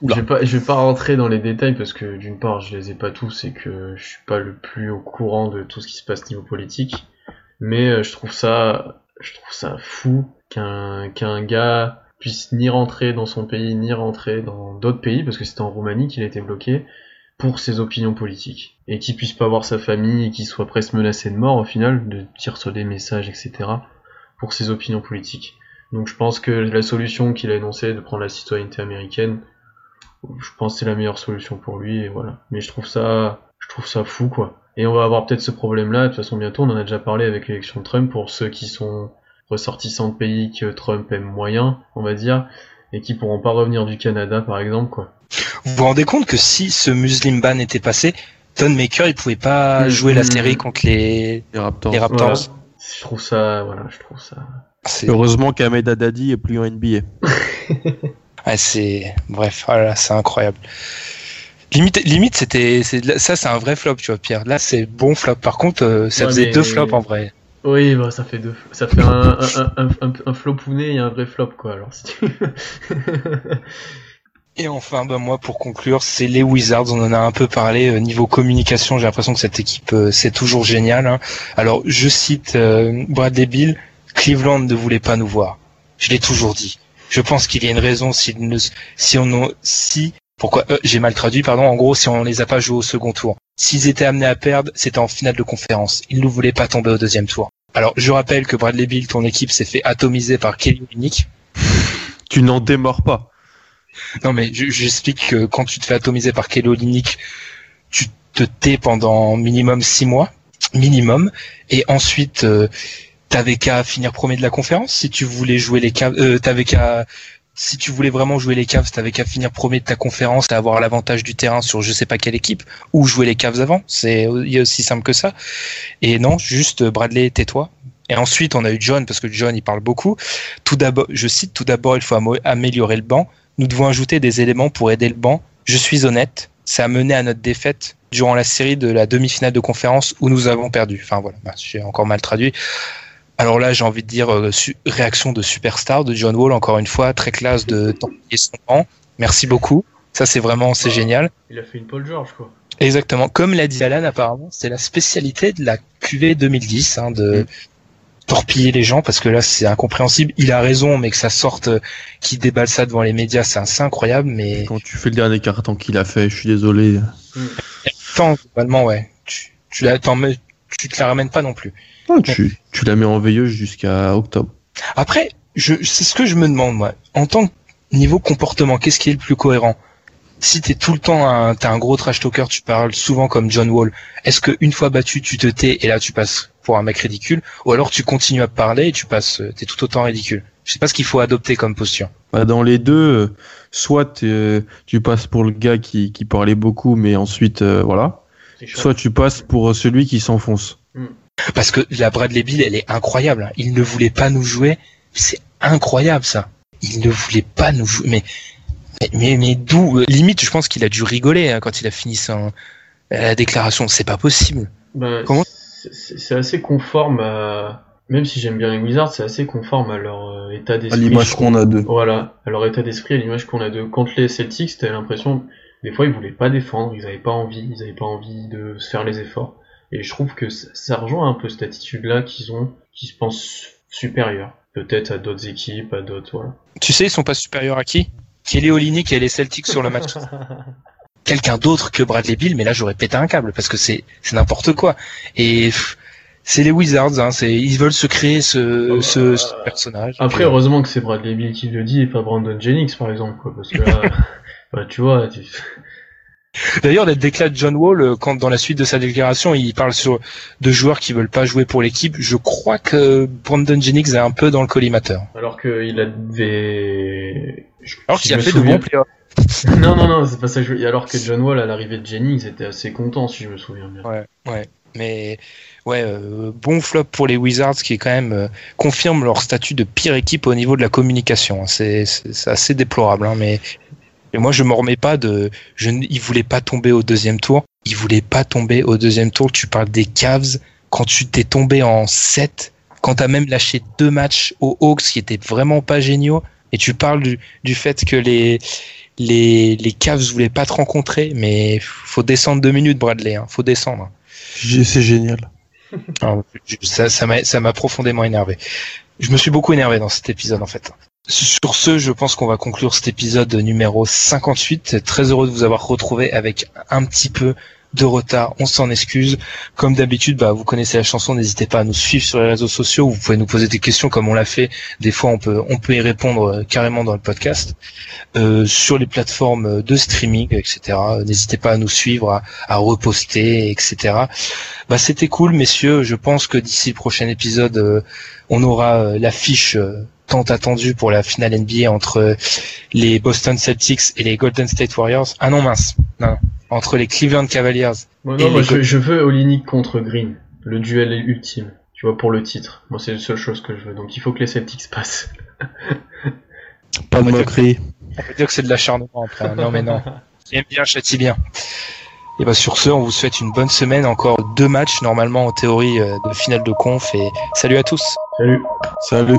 Je vais pas, je vais pas rentrer dans les détails parce que d'une part, je les ai pas tous et que je suis pas le plus au courant de tout ce qui se passe niveau politique. Mais euh, je trouve ça, je trouve ça fou qu'un qu'un gars puisse ni rentrer dans son pays ni rentrer dans d'autres pays parce que c'était en Roumanie qu'il a été bloqué pour ses opinions politiques et qu'il puisse pas voir sa famille et qu'il soit presque menacé de mort au final de tirer sur des messages etc pour ses opinions politiques. Donc je pense que la solution qu'il a énoncée de prendre la citoyenneté américaine, je pense que c'est la meilleure solution pour lui et voilà. Mais je trouve ça, je trouve ça fou quoi. Et on va avoir peut-être ce problème-là. De toute façon bientôt, on en a déjà parlé avec l'élection de Trump pour ceux qui sont ressortissants de pays que Trump aime moyen, on va dire, et qui pourront pas revenir du Canada par exemple quoi. Vous vous rendez compte que si ce Muslim ban était passé, Ton Maker il pouvait pas Mhm. jouer la série contre les Les Raptors. les Raptors. Voilà. Je trouve ça, voilà, je trouve ça. Heureusement qu'Ahmed Haddadi est plus en NBA. Ouais, c'est bref, oh là là, c'est incroyable. Limite, limite, c'était, ça, c'est un vrai flop, tu vois, Pierre. Là, c'est bon flop. Par contre, euh, ça Ouais, faisait mais- deux flops en vrai. Oui, bah ça fait deux, ça fait un, un, un, un, un flopounet et un vrai flop quoi. Alors si tu Et enfin, ben moi, pour conclure, c'est les Wizards. On en a un peu parlé euh, niveau communication. J'ai l'impression que cette équipe, euh, c'est toujours génial. hein. Alors, je cite euh, Bradley Bill. Cleveland ne voulait pas nous voir. Je l'ai toujours dit. Je pense qu'il y a une raison s'ils ne, si on, si, pourquoi, euh, j'ai mal traduit, pardon. En gros, si on les a pas joués au second tour. S'ils étaient amenés à perdre, c'était en finale de conférence. Ils ne voulaient pas tomber au deuxième tour. Alors, je rappelle que Bradley Bill, ton équipe, s'est fait atomiser par Kelly Olynyk. Tu n'en démords pas. Non, mais je- j'explique que quand tu te fais atomiser par Kelly Olynyk, tu te tais pendant minimum six mois, minimum, et ensuite euh, t'avais qu'à finir premier de la conférence si tu voulais jouer les Cavs. Euh, si tu voulais vraiment jouer les Cavs, t'avais qu'à finir premier de ta conférence et avoir l'avantage du terrain sur je sais pas quelle équipe ou jouer les Cavs avant. C'est aussi simple que ça. Et non, juste Bradley, tais-toi. Et ensuite, on a eu John parce que John il parle beaucoup. Tout d'abord, je cite tout d'abord, il faut améliorer le banc. Nous devons ajouter des éléments pour aider le banc. Je suis honnête, ça a mené à notre défaite durant la série de la demi-finale de conférence où nous avons perdu. Enfin voilà, bah, j'ai encore mal traduit. Alors là, j'ai envie de dire euh, réaction de superstar de John Wall, encore une fois, très classe de tempiller son banc. Merci beaucoup. Ça, c'est vraiment, c'est génial. Il a fait une Paul George, quoi. Exactement. Comme l'a dit Alan, apparemment, c'est la spécialité de la QV 2010, hein, de torpiller les gens, parce que là, c'est incompréhensible. Il a raison, mais que ça sorte, euh, qu'il déballe ça devant les médias, c'est assez incroyable, mais Quand tu fais le dernier carton qu'il a fait, je suis désolé. tant, globalement, ouais. Tu, tu la, mets- tu te la ramènes pas non plus. Ah, tu, tu la mets en veilleuse jusqu'à octobre. Après, je, c'est ce que je me demande, moi. En tant que niveau comportement, qu'est-ce qui est le plus cohérent? Si t'es tout le temps un, t'es un gros trash talker, tu parles souvent comme John Wall. Est-ce que une fois battu, tu te tais et là tu passes pour un mec ridicule, ou alors tu continues à parler et tu passes, euh, t'es tout autant ridicule. Je sais pas ce qu'il faut adopter comme posture. Bah, dans les deux, euh, soit t'es- tu passes pour le gars qui, qui parlait beaucoup, mais ensuite, euh, voilà. Soit tu passes pour celui qui s'enfonce. Parce que la Bradley Bill, elle est incroyable. Il ne voulait pas nous jouer. C'est incroyable ça. Il ne voulait pas nous jouer. Mais mais mais, mais d'où euh, Limite, je pense qu'il a dû rigoler hein, quand il a fini son la déclaration. C'est pas possible. Bah, Comment c'est- assez conforme à. Même si j'aime bien les Wizards, c'est assez conforme à leur euh, état À d'esprit. l'image je qu'on a d'eux. Voilà, à leur état d'esprit, à l'image qu'on a de. Contre les Celtics, t'avais l'impression, des fois, ils voulaient pas défendre, ils avaient pas envie, ils avaient pas envie de se faire les efforts. Et je trouve que ça, ça rejoint un peu cette attitude-là qu'ils ont, qui se pensent supérieurs. Peut-être à d'autres équipes, à d'autres, voilà. Tu sais, ils sont pas supérieurs à qui? Kelly Olynyk et les Celtics sur le match. Quelqu'un d'autre que Bradley Bill, mais là j'aurais pété un câble parce que c'est c'est n'importe quoi. Et c'est les Wizards, hein, c'est ils veulent se créer ce, ce, ce personnage. Après, heureusement que c'est Bradley Bill qui le dit et pas Brandon Jennings, par exemple, quoi, parce que là, bah, tu vois, tu... D'ailleurs, la déclat de John Wall, euh, quand dans la suite de sa déclaration, il parle sur de joueurs qui veulent pas jouer pour l'équipe. Je crois que Brandon Jennings est un peu dans le collimateur. alors qu'il avait... je- Alors qu'il a fait de souviens- bons playoffs. non, non, non, c'est pas ça que Alors que John Wall, à l'arrivée de Jennings, était assez content, si je me souviens bien. Ouais, ouais. Mais ouais, euh, bon flop pour les Wizards qui quand même euh, confirme leur statut de pire équipe au niveau de la communication. hein. C'est assez déplorable, hein, mais et moi je me remets pas de. Je ils voulaient pas tomber au deuxième tour. Ils voulaient pas tomber au deuxième tour. Tu parles des Cavs quand tu t'es tombé en 7 quand t'as même lâché deux matchs aux Hawks qui étaient vraiment pas géniaux, et tu parles du, du fait que les les les Cavs voulaient pas te rencontrer, mais faut descendre deux minutes, Bradley. Hein, faut descendre. C'est génial. Alors, je- ça, ça m'a, ça m'a profondément énervé. Je me suis beaucoup énervé dans cet épisode en fait. Sur ce, je pense qu'on va conclure cet épisode numéro 58. Très heureux de vous avoir retrouvé avec un petit peu de retard. On s'en excuse. Comme d'habitude, bah, vous connaissez la chanson. N'hésitez pas à nous suivre sur les réseaux sociaux. Vous pouvez nous poser des questions comme on l'a fait. Des fois, on peut, on peut y répondre euh, carrément dans le podcast. Euh, sur les plateformes de streaming, etc. N'hésitez pas à nous suivre, à, à reposter, etc. Bah, c'était cool, messieurs. Je pense que d'ici le prochain épisode, euh, on aura l'affiche tant attendue pour la finale NBA entre les Boston Celtics et les Golden State Warriors. Ah non, mince. Non. Entre les Cleveland Cavaliers. Moi, Et non, moi, les je, veux Olinik contre Green, le duel ultime, tu vois, pour le titre. Moi, c'est la seule chose que je veux. Donc, il faut que les Celtics passent. Pas de moquerie. On peut dire que c'est de l'acharnement après. Non, mais non. Qui aime bien, châtie bien. Et bah, sur ce, on vous souhaite une bonne semaine. Encore deux matchs, normalement, en théorie, euh, de finale de conf. Et salut à tous. Salut. Salut.